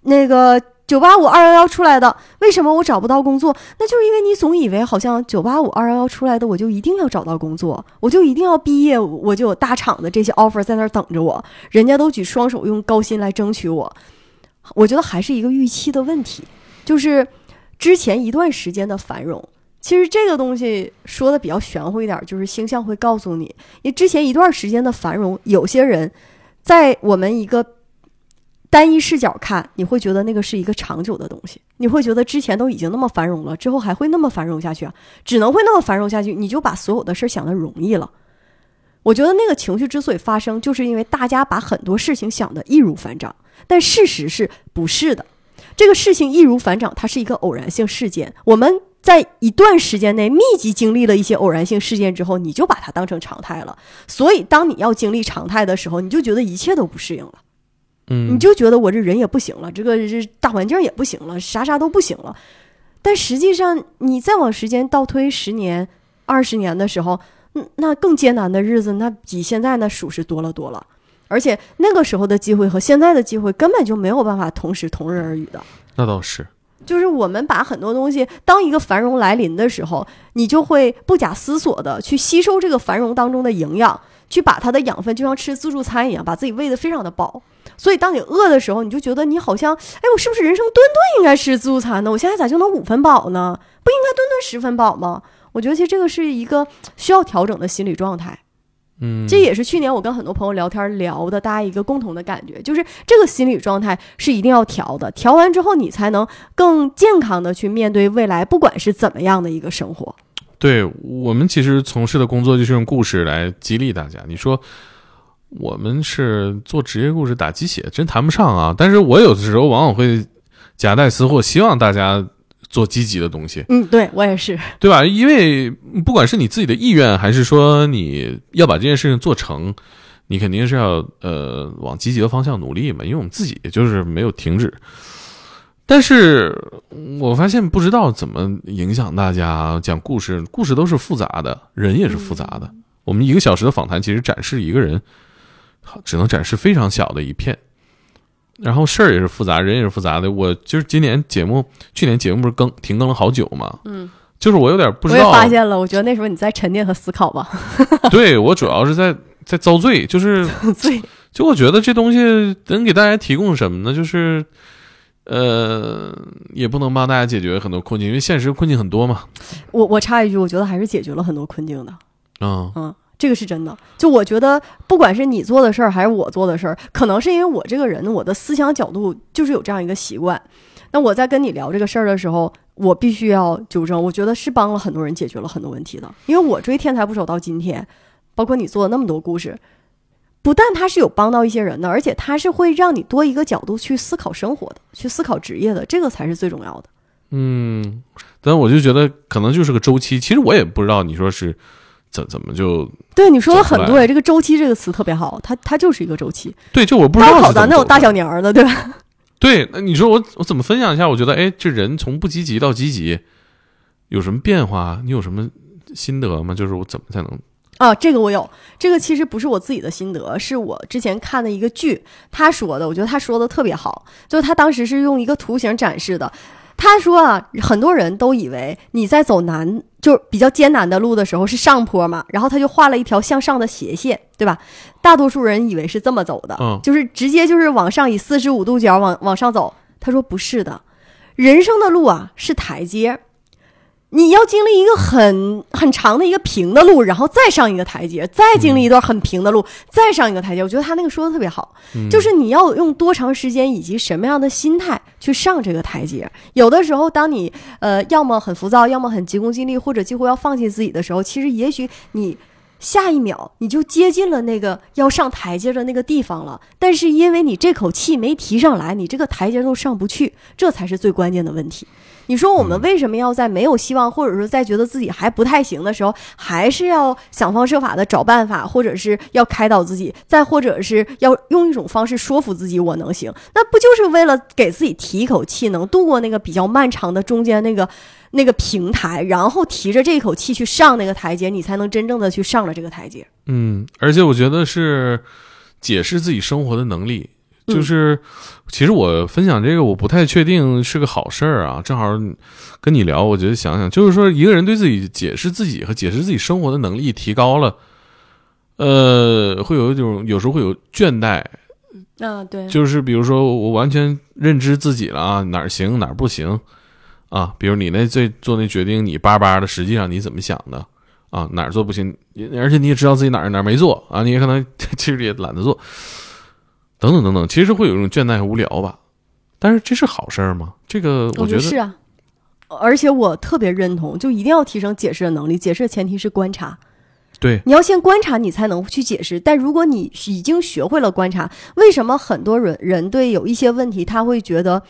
那个九八五二幺幺出来的，为什么我找不到工作？那就是因为你总以为好像九八五二幺幺出来的，我就一定要找到工作，我就一定要毕业，我就有大厂的这些 offer 在那儿等着我，人家都举双手用高薪来争取我。我觉得还是一个预期的问题，就是之前一段时间的繁荣。其实这个东西说的比较玄乎一点，就是星象会告诉你，因为之前一段时间的繁荣，有些人在我们一个单一视角看，你会觉得那个是一个长久的东西，你会觉得之前都已经那么繁荣了，之后还会那么繁荣下去啊？只能会那么繁荣下去，你就把所有的事儿想的容易了。我觉得那个情绪之所以发生，就是因为大家把很多事情想的易如反掌，但事实是不是的？这个事情易如反掌，它是一个偶然性事件，我们。在一段时间内密集经历了一些偶然性事件之后，你就把它当成常态了。所以，当你要经历常态的时候，你就觉得一切都不适应了，嗯，你就觉得我这人也不行了，这个这大环境也不行了，啥啥都不行了。但实际上，你再往时间倒推十年、二十年的时候，嗯，那更艰难的日子，那比现在那属实多了多了。而且那个时候的机会和现在的机会根本就没有办法同时同日而语的。那倒是。就是我们把很多东西，当一个繁荣来临的时候，你就会不假思索的去吸收这个繁荣当中的营养，去把它的养分就像吃自助餐一样，把自己喂得非常的饱。所以当你饿的时候，你就觉得你好像，哎，我是不是人生顿顿应该吃自助餐呢？我现在咋就能五分饱呢？不应该顿顿十分饱吗？我觉得其实这个是一个 需要调整的心理状态。嗯，这也是去年我跟很多朋友聊天聊的，大家一个共同的感觉，就是这个心理状态是一定要调的，调完之后你才能更健康的去面对未来，不管是怎么样的一个生活。对我们其实从事的工作就是用故事来激励大家。你说我们是做职业故事打鸡血，真谈不上啊。但是我有的时候往往会夹带私货，希望大家做积极的东西。嗯，对我也是。对吧？因为不管是你自己的意愿，还是说你要把这件事情做成，你肯定是要呃往积极的方向努力嘛。因为我们自己就是没有停止，但是我发现不知道怎么影响大家讲故事，故事都是复杂的，人也是复杂的。我们一个小时的访谈，其实展示一个人，只能展示非常小的一片。然后事儿也是复杂，人也是复杂的。我就是今年节目，去年节目不是更停更了好久嘛？嗯，就是我有点不知道我也。发现了，我觉得那时候你在沉淀和思考吧。对我主要是在在遭罪，就是遭罪，就我觉得这东西能给大家提供什么呢？就是呃，也不能帮大家解决很多困境，因为现实困境很多嘛。我我插一句，我觉得还是解决了很多困境的。嗯嗯，这个是真的。就我觉得，不管是你做的事儿还是我做的事儿，可能是因为我这个人，我的思想角度就是有这样一个习惯。那我在跟你聊这个事儿的时候，我必须要纠正。我觉得是帮了很多人解决了很多问题的，因为我追天才不守到今天，包括你做的那么多故事，不但它是有帮到一些人的，而且它是会让你多一个角度去思考生活的，去思考职业的，这个才是最重要的。嗯，但我就觉得可能就是个周期。其实我也不知道你说是怎怎么就对你说的很对，这个周期这个词特别好，它它就是一个周期。对，就我不知道高考咱那有大小年儿的，对吧？对，那你说我我怎么分享一下？我觉得，哎，这人从不积极到积极，有什么变化？你有什么心得吗？就是我怎么才能？啊，这个我有，这个其实不是我自己的心得，是我之前看的一个剧，他说的，我觉得他说的特别好，就是他当时是用一个图形展示的。他说啊，很多人都以为你在走难，就是比较艰难的路的时候是上坡嘛，然后他就画了一条向上的斜线，对吧？大多数人以为是这么走的，嗯就是直接就是往上以四十五度角往往上走。他说不是的，人生的路啊是台阶，你要经历一个很很长的一个平的路，然后再上一个台阶，再经历一段很平的路，再上一个台阶。我觉得他那个说的特别好，就是你要用多长时间以及什么样的心态去上这个台阶。有的时候，当你呃要么很浮躁，要么很急功近利，或者几乎要放弃自己的时候，其实也许你下一秒你就接近了那个要上台阶的那个地方了。但是因为你这口气没提上来，你这个台阶都上不去，这才是最关键的问题。你说我们为什么要在没有希望，或者说在觉得自己还不太行的时候，还是要想方设法的找办法，或者是要开导自己，再或者是要用一种方式说服自己我能行？那不就是为了给自己提一口气，能度过那个比较漫长的中间那个那个平台，然后提着这口气去上那个台阶，你才能真正的去上了这个台阶。嗯，而且我觉得是解释自己生活的能力。就是，其实我分享这个，我不太确定是个好事儿啊。正好跟你聊，我觉得想想，就是说，一个人对自己解释自己和解释自己生活的能力提高了，呃，会有一种有时候会有倦怠。啊，对，就是比如说，我完全认知自己了啊，哪儿行哪儿不行啊。比如你那最做那决定，你叭叭的，实际上你怎么想的啊？哪儿做不行？而且你也知道自己哪儿哪儿没做啊，你也可能 其实也懒得做。等等等等，其实会有一种倦怠和无聊吧，但是这是好事儿吗？这个我觉得是啊，而且我特别认同，就一定要提升解释的能力。解释的前提是观察，对，你要先观察，你才能去解释。但如果你已经学会了观察，为什么很多人人对有一些问题他会觉得？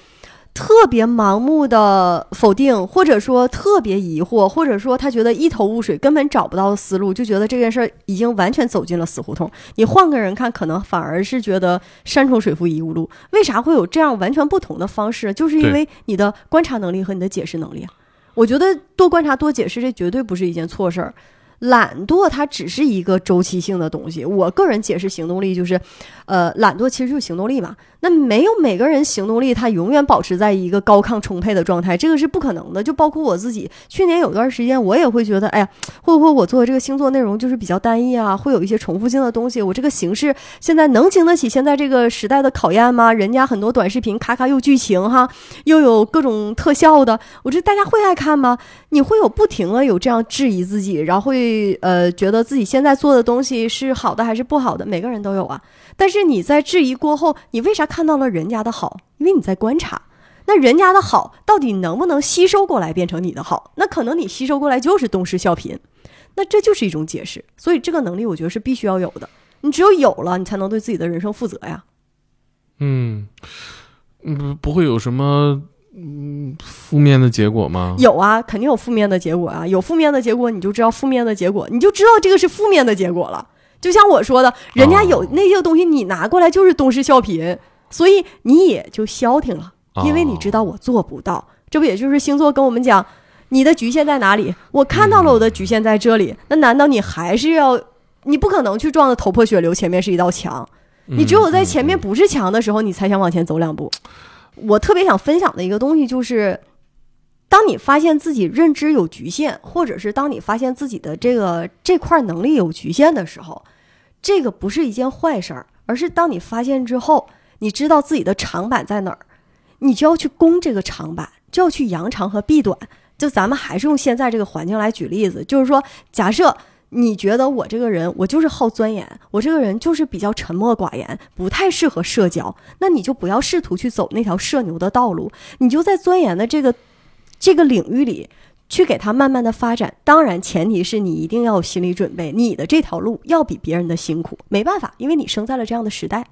特别盲目的否定，或者说特别疑惑，或者说他觉得一头雾水，根本找不到思路，就觉得这件事儿已经完全走进了死胡同。你换个人看，可能反而是觉得山重水复疑无路。为啥会有这样完全不同的方式？就是因为你的观察能力和你的解释能力啊。我觉得多观察、多解释，这绝对不是一件错事儿。懒惰它只是一个周期性的东西。我个人解释行动力就是，呃，懒惰其实就是行动力嘛。那没有每个人行动力，他永远保持在一个高亢充沛的状态，这个是不可能的。就包括我自己，去年有段时间，我也会觉得，哎呀，会不会我做的这个星座内容就是比较单一啊？会有一些重复性的东西。我这个形式现在能经得起现在这个时代的考验吗？人家很多短视频咔咔又剧情哈，又有各种特效的，我这大家会爱看吗？你会有不停的有这样质疑自己，然后会呃觉得自己现在做的东西是好的还是不好的？每个人都有啊。但是你在质疑过后，你为啥看到了人家的好？因为你在观察，那人家的好到底能不能吸收过来变成你的好？那可能你吸收过来就是东施效颦，那这就是一种解释。所以这个能力我觉得是必须要有的。你只有有了，你才能对自己的人生负责呀。嗯，嗯，不会有什么嗯负面的结果吗？有啊，肯定有负面的结果啊。有负面的结果，你就知道负面的结果，你就知道这个是负面的结果了。就像我说的，人家有那些东西，你拿过来就是东施效颦，所以你也就消停了，因为你知道我做不到。这不也就是星座跟我们讲，你的局限在哪里？我看到了我的局限在这里，那难道你还是要？你不可能去撞的头破血流，前面是一道墙，你只有在前面不是墙的时候，你才想往前走两步。我特别想分享的一个东西就是。当你发现自己认知有局限，或者是当你发现自己的这个这块能力有局限的时候，这个不是一件坏事儿，而是当你发现之后，你知道自己的长板在哪儿，你就要去攻这个长板，就要去扬长和避短。就咱们还是用现在这个环境来举例子，就是说，假设你觉得我这个人，我就是好钻研，我这个人就是比较沉默寡言，不太适合社交，那你就不要试图去走那条社牛的道路，你就在钻研的这个。这个领域里，去给他慢慢的发展，当然前提是你一定要有心理准备，你的这条路要比别人的辛苦，没办法，因为你生在了这样的时代。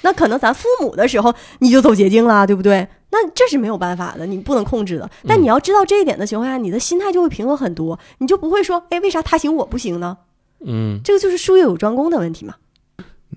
那可能咱父母的时候你就走捷径了，对不对？那这是没有办法的，你不能控制的。但你要知道这一点的情况下，你的心态就会平和很多，你就不会说，哎，为啥他行我不行呢？嗯，这个就是术业有专攻的问题嘛。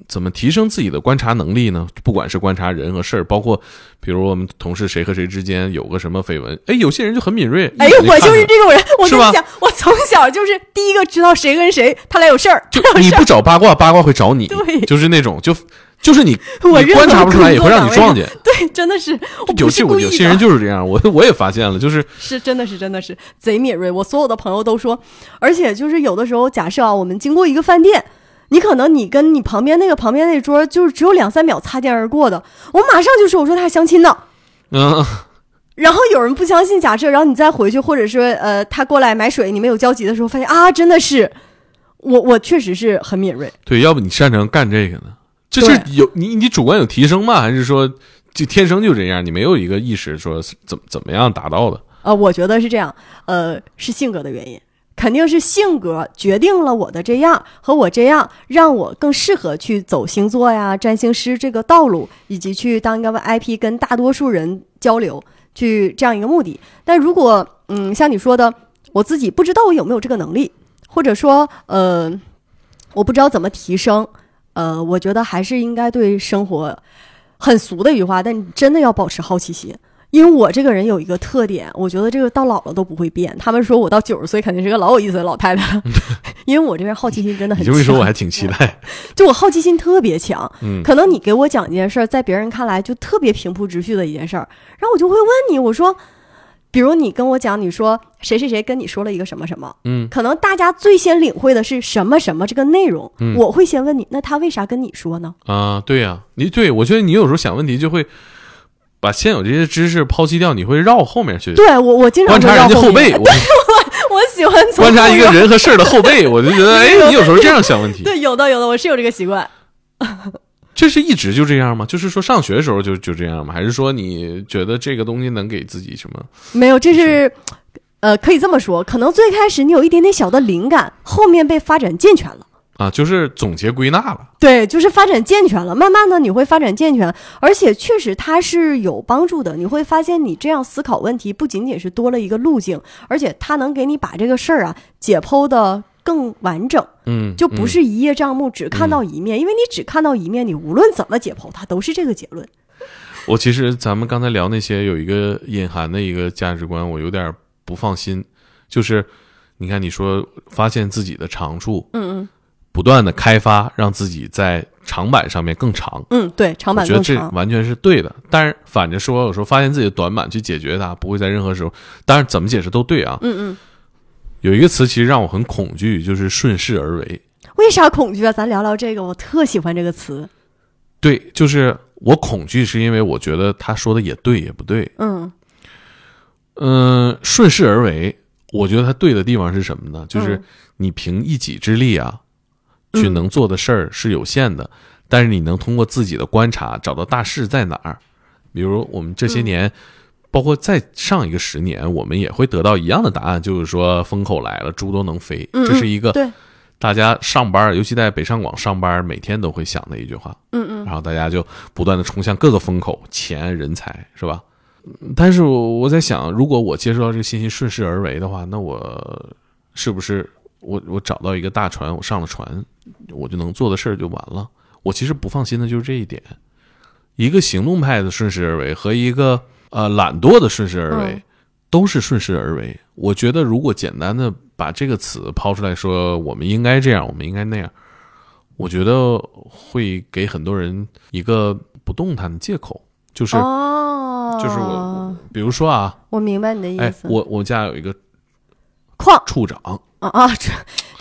怎么提升自己的观察能力呢？不管是观察人和事儿，包括比如我们同事谁和谁之间有个什么绯闻，哎，有些人就很敏锐。哎，我就是这种人。我跟你讲，我从小就是第一个知道谁跟谁他俩有事儿。就你不找八卦，八卦会找你。对，就是那种，就就是你，我观察不出来，也会让你撞见。对，真的是。有些有些人就是这样，我我也发现了，就是 是真的是真的是贼敏锐。我所有的朋友都说，而且就是有的时候，假设啊，我们经过一个饭店。你可能你跟你旁边那个旁边那桌就是只有两三秒擦肩而过的，我马上就说我说他相亲呢，嗯，然后有人不相信假设，然后你再回去，或者说呃他过来买水，你们有交集的时候，发现啊真的是我我确实是很敏锐。对，要不你擅长干这个呢？这是有你你主观有提升吗？还是说就天生就这样？你没有一个意识说怎么怎么样达到的？呃，我觉得是这样，呃，是性格的原因，肯定是性格决定了我的这样和我这样，让我更适合去走星座呀、占星师这个道路，以及去当一个 IP 跟大多数人交流，去这样一个目的。但如果嗯，像你说的，我自己不知道我有没有这个能力，或者说呃，我不知道怎么提升，呃，我觉得还是应该对生活很俗的一句话，但你真的要保持好奇心。因为我这个人有一个特点，我觉得这个到老了都不会变。他们说我到九十岁肯定是个老有意思的老太太，因为我这边好奇心真的很强。你这么说，我还挺期待。就我好奇心特别强，嗯，可能你给我讲一件事儿，在别人看来就特别平铺直叙的一件事儿，然后我就会问你，我说，比如你跟我讲，你说谁谁谁跟你说了一个什么什么，嗯，可能大家最先领会的是什么什么这个内容，嗯。我会先问你，那他为啥跟你说呢？啊，对呀、你对我觉得你有时候想问题就会把现有这些知识抛弃掉，你会绕后面去对我，我经常观察人家后背，我 我喜欢观察一个人和事儿的后背，我就觉得，哎，你有时候这样想问题，对，有的有的，我是有这个习惯。这是一直就这样吗？就是说上学的时候就就这样吗？还是说你觉得这个东西能给自己什么？没有，这是，呃，可以这么说，可能最开始你有一点点小的灵感，后面被发展健全了。啊，就是总结归纳了。对，就是发展健全了，慢慢的你会发展健全，而且确实它是有帮助的。你会发现，你这样思考问题，不仅仅是多了一个路径，而且它能给你把这个事儿啊解剖的更完整，嗯，就不是一叶障目，只看到一面。因为你只看到一面，你无论怎么解剖，它都是这个结论。我其实咱们刚才聊那些有一个隐含的一个价值观，我有点不放心，就是你看你说发现自己的长处，嗯嗯不断的开发，让自己在长板上面更长。嗯嗯，对，长我觉得板更长。这完全是对的，但是反着说，有时候发现自己的短板去解决它，不会在任何时候，当然怎么解释都对啊。嗯嗯，有一个词其实让我很恐惧，就是顺势而为。为啥恐惧啊？咱聊聊这个，我特喜欢这个词。对，就是我恐惧，是因为我觉得他说的也对，也不对。嗯嗯，顺势而为，我觉得他对的地方是什么呢？就是嗯你凭一己之力啊，嗯去能做的事儿是有限的，但是你能通过自己的观察找到大势在哪儿。比如我们这些年，嗯包括再上一个十年，我们也会得到一样的答案，就是说风口来了，猪都能飞。嗯，这是一个对，大家上班，尤其在北上广上班，每天都会想的一句话。嗯嗯然后大家就不断的冲向各个风口，钱、人才，是吧？嗯但是我我在想，如果我接收到这个信息顺势而为的话，那我是不是我我找到一个大船，我上了船，我就能做的事儿就完了？我其实不放心的就是这一点。一个行动派的顺势而为和一个呃懒惰的顺势而为，嗯。都是顺势而为。我觉得如果简单的把这个词抛出来说，我们应该这样，我们应该那样，我觉得会给很多人一个不动弹的借口，就是、哦，就是我，比如说啊，我明白你的意哎，思。我我家有一个矿处长啊啊，这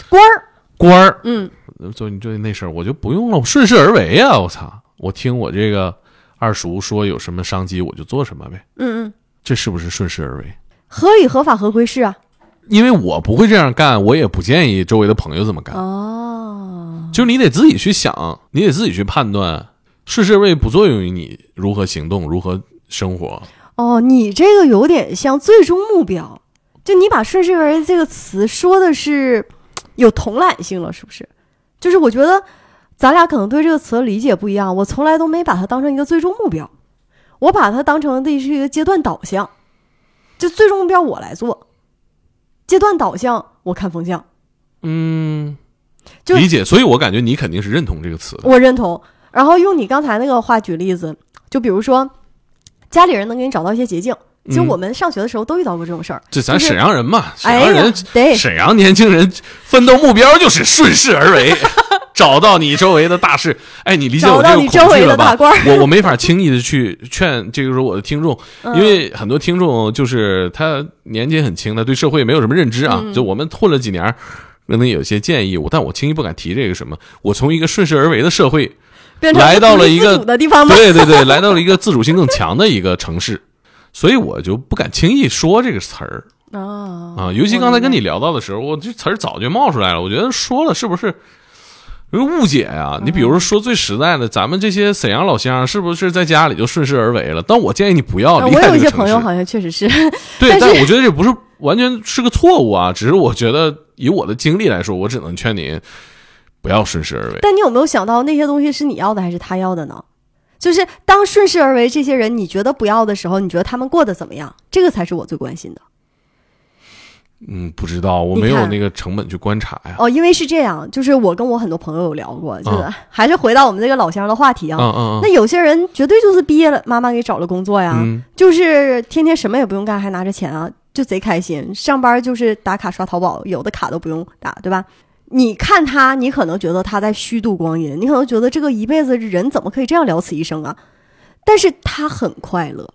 官儿，官儿，嗯。就你就那事儿，我就不用了，我顺势而为啊！我操，我听我这个二叔说有什么商机，我就做什么呗，嗯嗯，这是不是顺势而为？合理合法合规是啊。因为我不会这样干，我也不建议周围的朋友这么干。哦，就是你得自己去想，你得自己去判断，顺势而为不作用于你如何行动、如何生活。哦，你这个有点像最终目标，就你把“顺势而为”这个词说的是有同览性了，是不是？就是我觉得咱俩可能对这个词的理解不一样，我从来都没把它当成一个最终目标，我把它当成的是一个阶段导向，就最终目标我来做，阶段导向我看风向，嗯，就理解。所以我感觉你肯定是认同这个词的。我认同。然后用你刚才那个话举例子，就比如说家里人能给你找到一些捷径，其实嗯我们上学的时候都遇到过这种事儿。就是这咱沈阳人嘛，沈阳人，，得沈阳年轻人奋斗目标就是顺势而为，找到你周围的大事。哎，你理解我这个你周围恐惧了吧？我我没法轻易的去劝这个时候我的听众，嗯因为很多听众就是他年纪很轻，他对社会没有什么认知啊。嗯就我们混了几年，可能有些建议，我但我轻易不敢提这个什么。我从一个顺势而为的社会，来到了一个？对对对，来到了一个自主性更强的一个城市，所以我就不敢轻易说这个词儿啊啊。尤其刚才跟你聊到的时候，我这词儿早就冒出来了。我觉得说了是不是有误解呀、你比如说说最实在的，咱们这些沈阳老乡是不是在家里就顺势而为了？但我建议你不要啊离我有一些。朋友好像确实是，对，但是但我觉得这不是完全是个错误啊，只是我觉得以我的经历来说，我只能劝您不要顺势而为。但你有没有想到那些东西是你要的还是他要的呢？就是当顺势而为这些人你觉得不要的时候，你觉得他们过得怎么样？这个才是我最关心的。嗯，不知道，我没有那个成本去观察呀。哦，因为是这样，就是我跟我很多朋友有聊过，就是嗯 还是回到我们这个老乡的话题啊。嗯嗯那有些人绝对就是毕业了，妈妈给找了工作呀，嗯就是天天什么也不用干，还拿着钱啊，就贼开心。上班就是打卡刷淘宝，有的卡都不用打，对吧？你看他，你可能觉得他在虚度光阴，你可能觉得这个一辈子人怎么可以这样了此一生啊？但是他很快乐，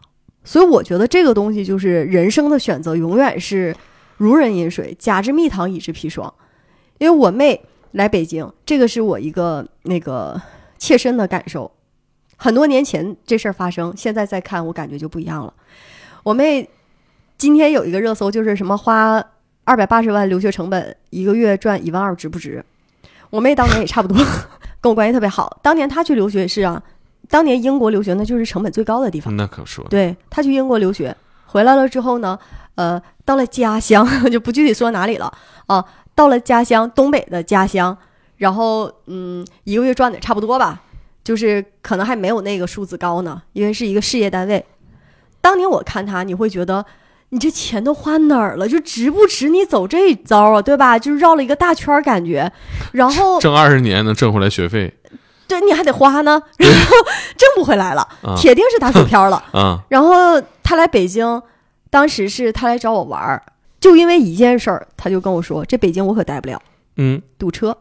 所以我觉得这个东西就是人生的选择，永远是如人饮水，甲之蜜糖，乙之砒霜。因为我妹来北京，这个是我一个那个切身的感受。很多年前这事儿发生，现在再看我感觉就不一样了。我妹今天有一个热搜，就是什么花二百八十万留学成本，一个月赚一万二，值不值？我妹当年也差不多，跟我关系特别好。当年她去留学是啊，当年英国留学那就是成本最高的地方。那可说。对她去英国留学，回来了之后呢，呃，到了家乡 就不具体说哪里了啊，到了家乡东北的家乡，然后嗯，一个月赚的差不多吧，就是可能还没有那个数字高呢，因为是一个事业单位。当年我看他，你会觉得你这钱都花哪儿了？就值不值你走这一招啊？对吧？就是绕了一个大圈儿感觉，然后挣二十年能挣回来学费对你还得花呢，然后挣不回来了，啊铁定是打水漂了。啊然后他来北京，当时是他来找我玩儿，就因为一件事儿，他就跟我说：“这北京我可待不了，嗯堵车。”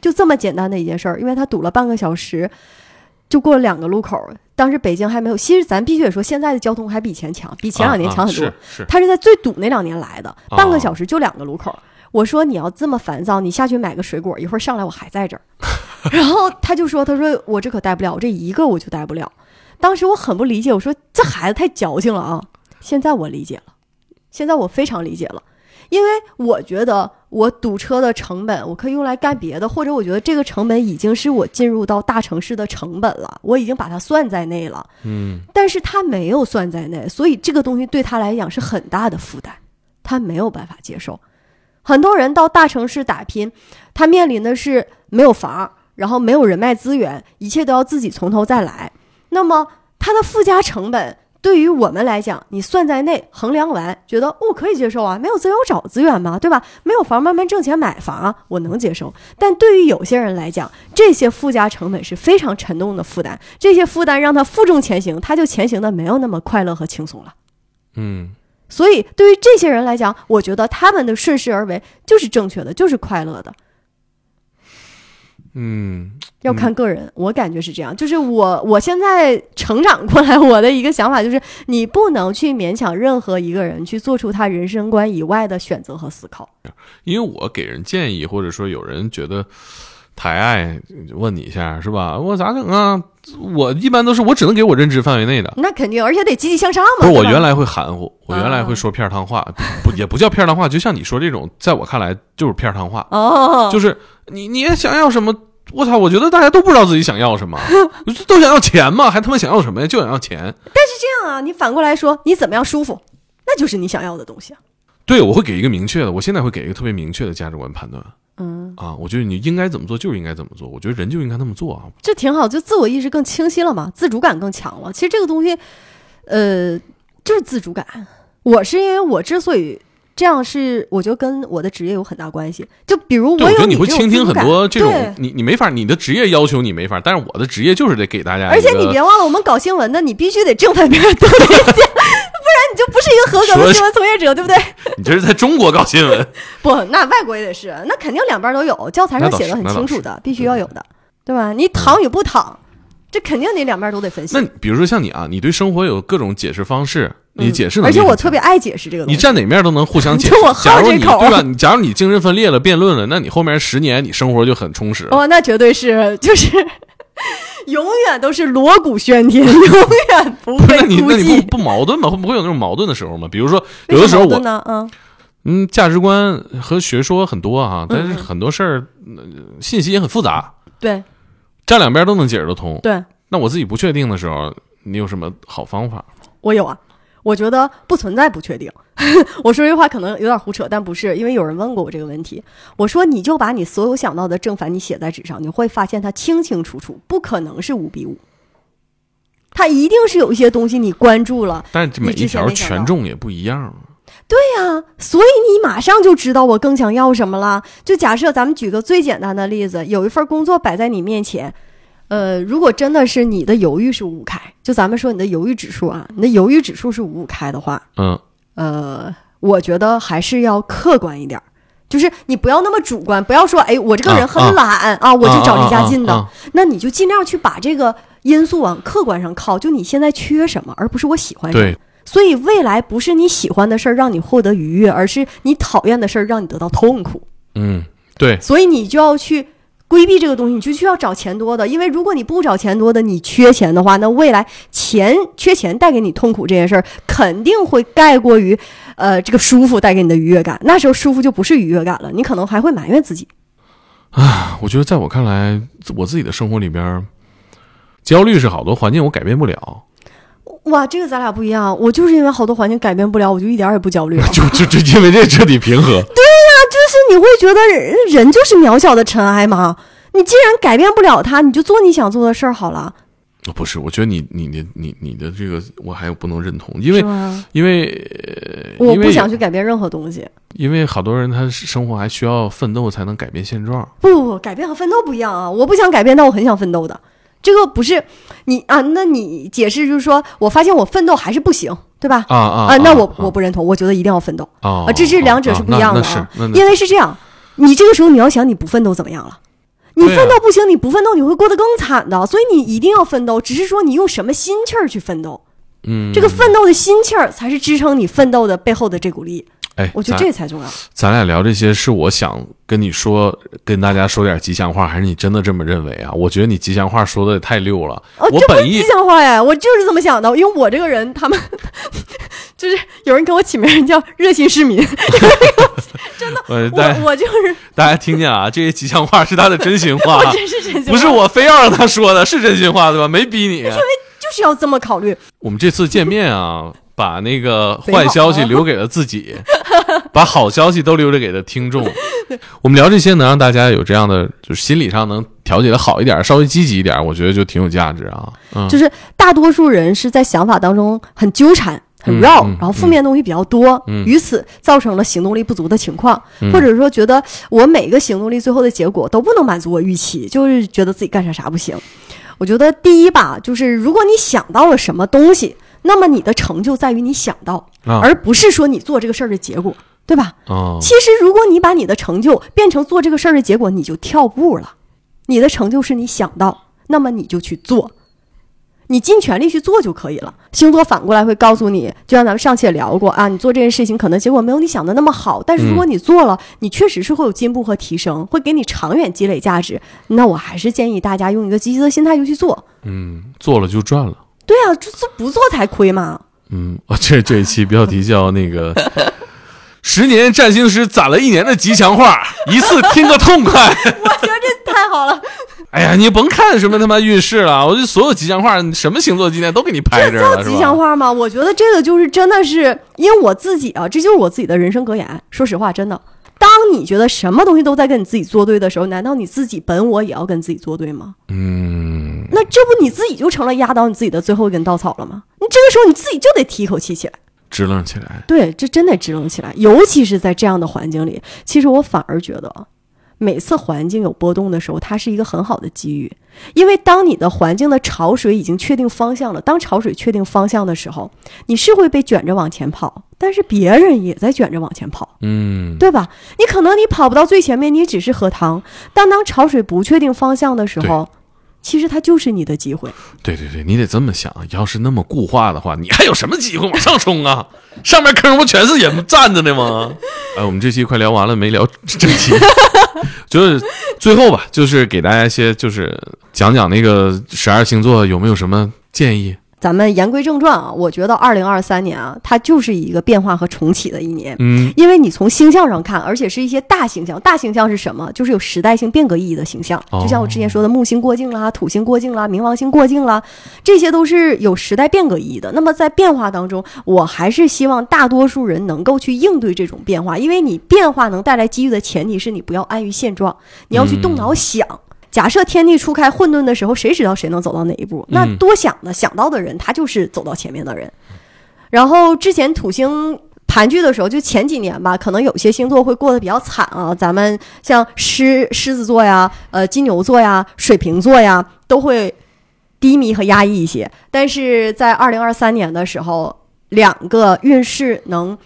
就这么简单的一件事儿，因为他堵了半个小时，就过了两个路口儿。当时北京还没有，其实咱必须得说，现在的交通还比以前强，比前两年强很多。啊啊是是他是在最堵那两年来的，哦半个小时就两个路口儿。我说你要这么烦躁，你下去买个水果，一会儿上来我还在这儿。然后他就说：“他说我这可待不了，我这一个我就待不了。”当时我很不理解，我说这孩子太矫情了啊！现在我理解了，现在我非常理解了，因为我觉得我堵车的成本我可以用来干别的，或者我觉得这个成本已经是我进入到大城市的成本了，我已经把它算在内了。嗯但是他没有算在内，所以这个东西对他来讲是很大的负担，他没有办法接受。很多人到大城市打拼，他面临的是没有房，然后没有人脉资源，一切都要自己从头再来。那么他的附加成本对于我们来讲，你算在内，衡量完，觉得哦可以接受啊，没有资源我找资源嘛，对吧？没有房慢慢挣钱买房啊，我能接受。但对于有些人来讲，这些附加成本是非常沉重的负担，这些负担让他负重前行，他就前行的没有那么快乐和轻松了。嗯所以对于这些人来讲，我觉得他们的顺势而为就是正确的，就是快乐的。嗯要看个人，我感觉是这样。就是我我现在成长过来，我的一个想法就是，你不能去勉强任何一个人去做出他人生观以外的选择和思考。因为我给人建议，或者说有人觉得抬爱，问你一下是吧？我咋整啊？我一般都是我只能给我认知范围内的。那肯定，而且得积极向上嘛。不是我原来会含糊，我原来啊会说片儿汤话，不也不叫片儿汤话，就像你说这种，在我看来就是片儿汤话，哦，就是你你也想要什么？我操！我觉得大家都不知道自己想要什么，都想要钱嘛，还他妈想要什么呀？就想要钱。但是这样啊，你反过来说，你怎么样舒服，那就是你想要的东西啊。对，我会给一个明确的，我现在会给一个特别明确的价值观判断嗯，啊。我觉得你应该怎么做，就是应该怎么做。我觉得人就应该那么做啊。这挺好，就自我意识更清晰了嘛，自主感更强了。其实这个东西，呃，就是自主感。我是因为我之所以这样是，我觉得跟我的职业有很大关系。就比如，我觉得你会倾听很多这种，你你没法，你的职业要求你没法，但是我的职业就是得给大家。而且你别忘了，我们搞新闻的，你必须得正反面都得见，不然你就不是一个合格的新闻从业者，对不对？你这是在中国搞新闻，不，那外国也得是，那肯定两边都有，教材上写的很清楚的，必须要有的，对吧？你躺与不躺，这肯定你两边都得分析那。比如说像你啊，你对生活有各种解释方式，你嗯解释能而且我特别爱解释这个东西你。站哪面都能互相解释就我。好假如你这口对吧？你假如你精神分裂了、辩论了，那你后面十年你生活就很充实。哦，那绝对是，就是 永远都是锣鼓喧天，永远不会那你那你不。不矛盾吗？会不会有那种矛盾的时候吗？比如说，有的时候我？嗯，嗯，价值观和学说很多啊，但是嗯很多事儿、呃信息也很复杂，对站两边都能解释得通。对，那我自己不确定的时候，你有什么好方法？我有啊。我觉得不存在不确定。我说这话可能有点胡扯，但不是，因为有人问过我这个问题。我说你就把你所有想到的正反你写在纸上，你会发现它清清楚楚，不可能是五比五。它一定是有一些东西你关注了，但是每一条权重也不一样。对呀、所以你马上就知道我更想要什么了。就假设咱们举个最简单的例子，有一份工作摆在你面前，呃，如果真的是你的犹豫是五五开，就咱们说你的犹豫指数啊，你的犹豫指数是五五开的话，嗯，呃，我觉得还是要客观一点儿。就是你不要那么主观，不要说，哎，我这个人很懒啊我就找离家近的，啊啊啊那你就尽量去把这个因素往客观上靠，就你现在缺什么，而不是我喜欢什么。对，所以未来不是你喜欢的事儿让你获得愉悦，而是你讨厌的事儿让你得到痛苦。嗯，对，所以你就要去规避这个东西，你就需要找钱多的。因为如果你不找钱多的，你缺钱的话，那未来钱缺钱带给你痛苦这件事儿，肯定会盖过于呃这个舒服带给你的愉悦感。那时候舒服就不是愉悦感了，你可能还会埋怨自己。啊我觉得在我看来，我自己的生活里边，焦虑是好多环境我改变不了，哇，这个咱俩不一样。我就是因为好多环境改变不了，我就一点也不焦虑。就就就因为这彻底平和。就是你会觉得人人就是渺小的尘埃吗？你既然改变不了他，你就做你想做的事儿好了，不是，我觉得你你的你你的这个我还不能认同，因为？因为呃因为我不想去改变任何东西。因为好多人他生活还需要奋斗才能改变现状。不不不，改变和奋斗不一样啊！我不想改变，但我很想奋斗的。这个不是你啊？那你解释就是说我发现我奋斗还是不行，对吧？啊啊啊那我啊我不认同，我觉得一定要奋斗啊啊！这这两者是不一样的啊，因为是这样，你这个时候你要想你不奋斗怎么样了？你奋斗不行，你不奋斗你会过得更惨的，所以你一定要奋斗，只是说你用什么心气儿去奋斗，嗯，这个奋斗的心气儿才是支撑你奋斗的背后的这股力。哎，我觉得咱这才重要。咱俩聊这些是我想跟你说，跟大家说点吉祥话，还是你真的这么认为啊？我觉得你吉祥话说的也太溜了。我本意吉祥话呀，我就是这么想的，因为我这个人，他们就是有人给我起名叫热心市民，呃，大家我我就是大家听见啊，这些吉祥话是他的真心话，真是真心话，不是我非要让他说的，是真心话对吧？没逼你。因为就是要这么考虑。我们这次见面啊，把那个坏消息留给了自己，把好消息都留着给了听众。我们聊这些，能让大家有这样的，就是心理上能调节的好一点，稍微积极一点，我觉得就挺有价值啊。嗯，就是大多数人是在想法当中很纠缠。很绕，嗯嗯然后负面东西比较多，嗯于此造成了行动力不足的情况，嗯或者说觉得我每一个行动力最后的结果都不能满足我预期，就是觉得自己干啥啥不行。我觉得第一吧，就是如果你想到了什么东西，那么你的成就在于你想到，啊而不是说你做这个事儿的结果，对吧？哦，其实，如果你把你的成就变成做这个事儿的结果，你就跳步了。你的成就是你想到，那么你就去做，你尽全力去做就可以了。星座反过来会告诉你，就像咱们上期也聊过啊，你做这件事情可能结果没有你想的那么好，但是如果你做了，你确实是会有进步和提升，会给你长远积累价值。那我还是建议大家用一个积极的心态就去做。嗯，做了就赚了。对啊，这这不做才亏嘛。嗯，我这这一期标题叫那个“ 十年占星师攒了一年的吉祥话，一次听个痛快”。我觉得这太好了，哎呀，你甭看什么他妈运势了，我就所有吉祥话，什么星座今天都给你拍这儿了，是叫吉祥？话吗？我觉得这个就是真的是，因为我自己啊，这就是我自己的人生格言。说实话，真的，当你觉得什么东西都在跟你自己作对的时候，难道你自己本我也要跟自己作对吗？嗯，那这不你自己就成了压倒你自己的最后一根稻草了吗？你这个时候你自己就得提一口气起来。支棱起来。对，这真得支棱起来，尤其是在这样的环境里。其实我反而觉得，每次环境有波动的时候，它是一个很好的机遇，因为当你的环境的潮水已经确定方向了，当潮水确定方向的时候，你是会被卷着往前跑，但是别人也在卷着往前跑。嗯，对吧？你可能你跑不到最前面，你只是喝汤，但当潮水不确定方向的时候，其实它就是你的机会。对对对，你得这么想，要是那么固化的话，你还有什么机会往上冲啊？上面坑不全是人站着的吗？哎，我们这期快聊完了，没聊正题，就是最后吧，就是给大家一些，就是讲讲那个十二星座有没有什么建议？咱们言归正传啊，我觉得二零二三年啊，它就是一个变化和重启的一年。嗯因为你从星象上看，而且是一些大星象。大星象是什么？就是有时代性变革意义的星象。哦就像我之前说的，木星过境啦，土星过境啦，冥王星过境啦，这些都是有时代变革意义的。那么在变化当中，我还是希望大多数人能够去应对这种变化，因为你变化能带来机遇的前提是你不要安于现状，你要去动脑想。假设天地初开混沌的时候，谁知道谁能走到哪一步？那多想的、想到的人，他就是走到前面的人。然后之前土星盘踞的时候，就前几年吧，可能有些星座会过得比较惨啊。咱们像狮狮子座呀、呃金牛座呀、水瓶座呀，都会低迷和压抑一些。但是在二零二三年的时候，两个运势能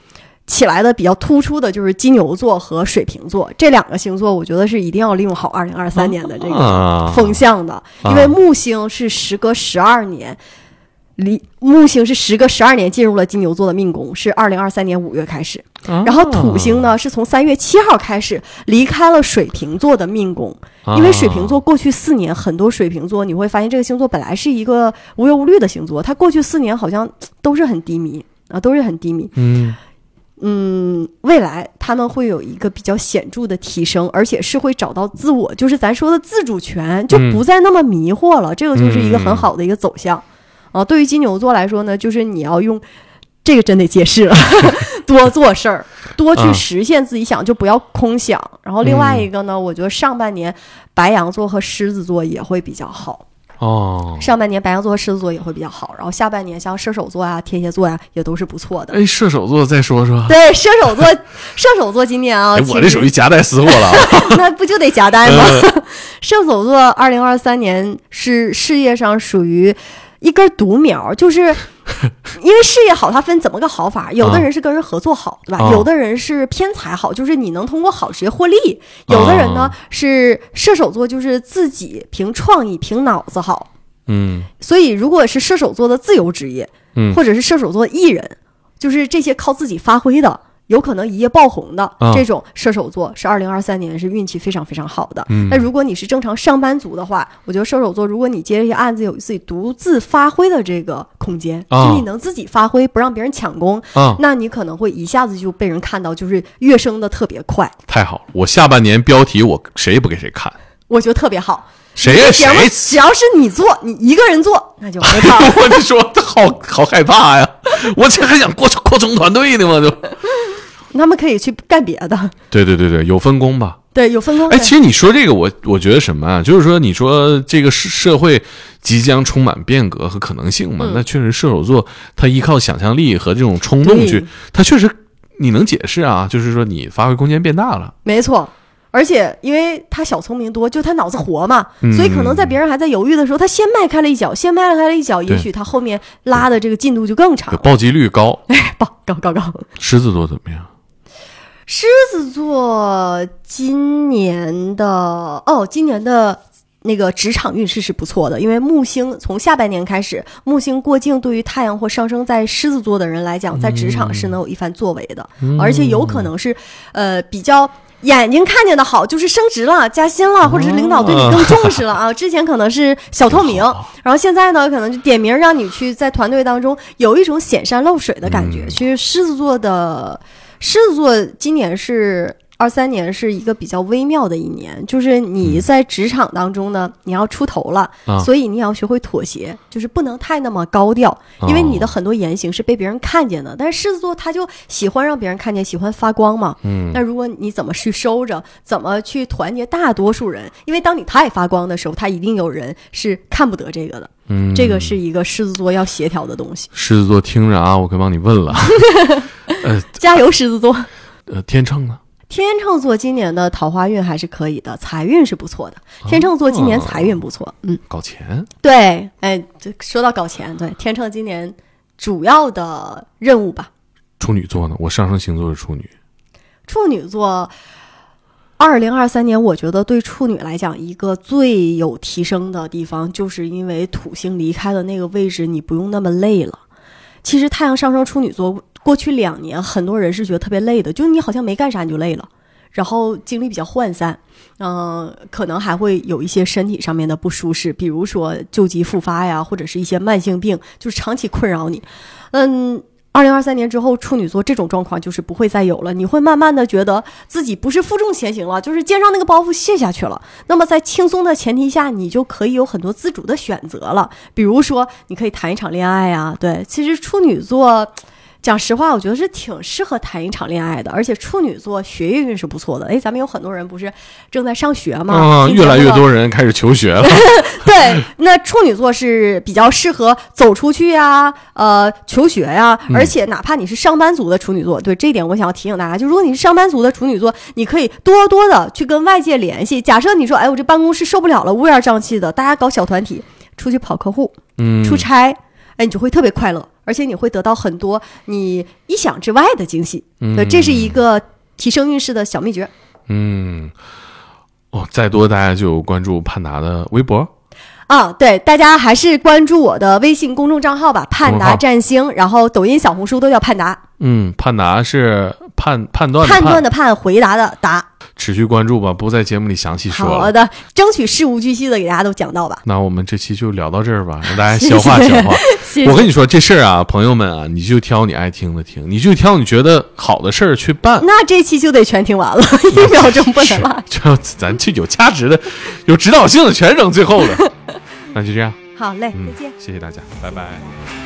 起来的比较突出的就是金牛座和水瓶座这两个星座，我觉得是一定要利用好二零二三年的这个啊，风向的，因为木星是时隔十二年，离木星是时隔十二年进入了金牛座的命宫，是二零二三年五月开始。啊然后土星呢是从三月七号开始离开了水瓶座的命宫，啊因为水瓶座过去四年很多水瓶座你会发现这个星座本来是一个无忧无虑的星座，它过去四年好像都是很低迷啊，都是很低迷。嗯嗯，未来他们会有一个比较显著的提升，而且是会找到自我，就是咱说的自主权，就不再那么迷惑了。这个就是一个很好的一个走向。啊，对于金牛座来说呢，就是你要用这个真得揭示了，多做事儿，多去啊实现自己想，就不要空想。然后另外一个呢，我觉得上半年白羊座和狮子座也会比较好。哦，上半年白羊座和狮子座也会比较好，然后下半年像射手座啊、天蝎座呀，也都是不错的。哎，射手座再说说。对，射手座，射手座今年啊，哎，我这属于夹带私货了啊。那不就得夹带吗？射手座二零二三年是事业上属于一根独苗，就是 因为事业好，它分怎么个好法？有的人是跟人合作好，对吧？啊有的人是偏财好，就是你能通过好职业获利；有的人呢、啊是射手座，就是自己凭创意、凭脑子好。嗯所以，如果是射手座的自由职业，嗯或者是射手座艺人，就是这些靠自己发挥的，有可能一夜爆红的、啊这种射手座，是二零二三年是运气非常非常好的。嗯那如果你是正常上班族的话，我觉得射手座，如果你接这些案子有自己独自发挥的这个空间，啊就你能自己发挥，不让别人抢功，啊，那你可能会一下子就被人看到，就是跃升的特别快。太好了！我下半年标题我谁也不给谁看，我觉得特别好。谁呀谁？只要是你做，你一个人做，那就 没法儿。我就说好好害怕呀！我这还想扩扩充团队呢嘛？就 他们可以去干别的，对对对对，有分工吧。对，有分工。哎，其实你说这个，我我觉得什么啊？就是说，你说这个社社会即将充满变革和可能性嘛？嗯那确实，射手座他依靠想象力和这种冲动去，他确实你能解释啊，就是说你发挥空间变大了。没错，而且因为他小聪明多，就他脑子活嘛，嗯所以可能在别人还在犹豫的时候，他先迈开了一脚，先迈开了一脚，也许他后面拉的这个进度就更长对，。暴击率高。高高高高。狮子座怎么样？狮子座今年的哦，今年的。那个职场运势是不错的，因为木星从下半年开始，木星过境对于太阳或上升在狮子座的人来讲，在职场是能有一番作为的，而且有可能是呃比较眼睛看见的好，就是升职了、加薪了，或者是领导对你更重视了 啊。之前可能是小透明，然后现在呢，可能就点名让你去在团队当中有一种显山露水的感觉。其实狮子座的狮子座今年是。二三年是一个比较微妙的一年，就是你在职场当中呢，你要出头了，啊所以你也要学会妥协，就是不能太那么高调，因为你的很多言行是被别人看见的。但是狮子座他就喜欢让别人看见，喜欢发光嘛。嗯那如果你怎么去收着，怎么去团结大多数人？因为当你太发光的时候，他一定有人是看不得这个的。嗯，这个是一个狮子座要协调的东西。狮子座听着啊，我可帮你问了。加油，狮子座！呃，天秤呢？天秤座今年的桃花运还是可以的，财运是不错的。天秤座今年财运不错，嗯，搞钱。对，哎，这说到搞钱，对，天秤今年主要的任务吧，处女座呢？我上升星座是处女。处女座，二零二三年，我觉得对处女来讲，一个最有提升的地方，就是因为土星离开的那个位置，你不用那么累了。其实太阳上升处女座，过去两年很多人是觉得特别累的，就是你好像没干啥你就累了，然后精力比较涣散，嗯、可能还会有一些身体上面的不舒适，比如说旧疾复发呀，或者是一些慢性病，就是长期困扰你。嗯，二零二三年之后，处女座这种状况就是不会再有了。你会慢慢的觉得自己不是负重前行了，就是肩上那个包袱卸下去了。那么在轻松的前提下，你就可以有很多自主的选择了。比如说，你可以谈一场恋爱呀、对，其实处女座。讲实话，我觉得是挺适合谈一场恋爱的，而且处女座学业运是不错的。哎，咱们有很多人不是正在上学吗？啊，越来越多人开始求学了。对，那处女座是比较适合走出去呀，呃，求学呀，嗯而且哪怕你是上班族的处女座，对这一点我想要提醒大家，就如果你是上班族的处女座，你可以多多的去跟外界联系。假设你说，哎，我这办公室受不了了，乌烟瘴气的，大家搞小团体，出去跑客户、嗯，出差，哎，你就会特别快乐，而且你会得到很多你意想之外的惊喜。对，这是一个提升运势的小秘诀。嗯，哦，再多大家就关注盼达的微博。啊，对，大家还是关注我的微信公众账号吧，盼达占星，然后抖音、小红书都叫盼达，嗯，判答是判判断的判断的判，回答的答。持续关注吧，不在节目里详细说了。好的，争取事无巨细的给大家都讲到吧。那我们这期就聊到这儿吧，让大家消化消化。谢谢我跟你说这事儿啊，朋友们啊，你就挑你爱听的听，你就挑你觉得好的事儿去办。那这期就得全听完了，一秒钟不能落。这咱这有价值的、有指导性的全扔最后了。那就这样，好嘞，嗯再见。谢谢大家，拜拜。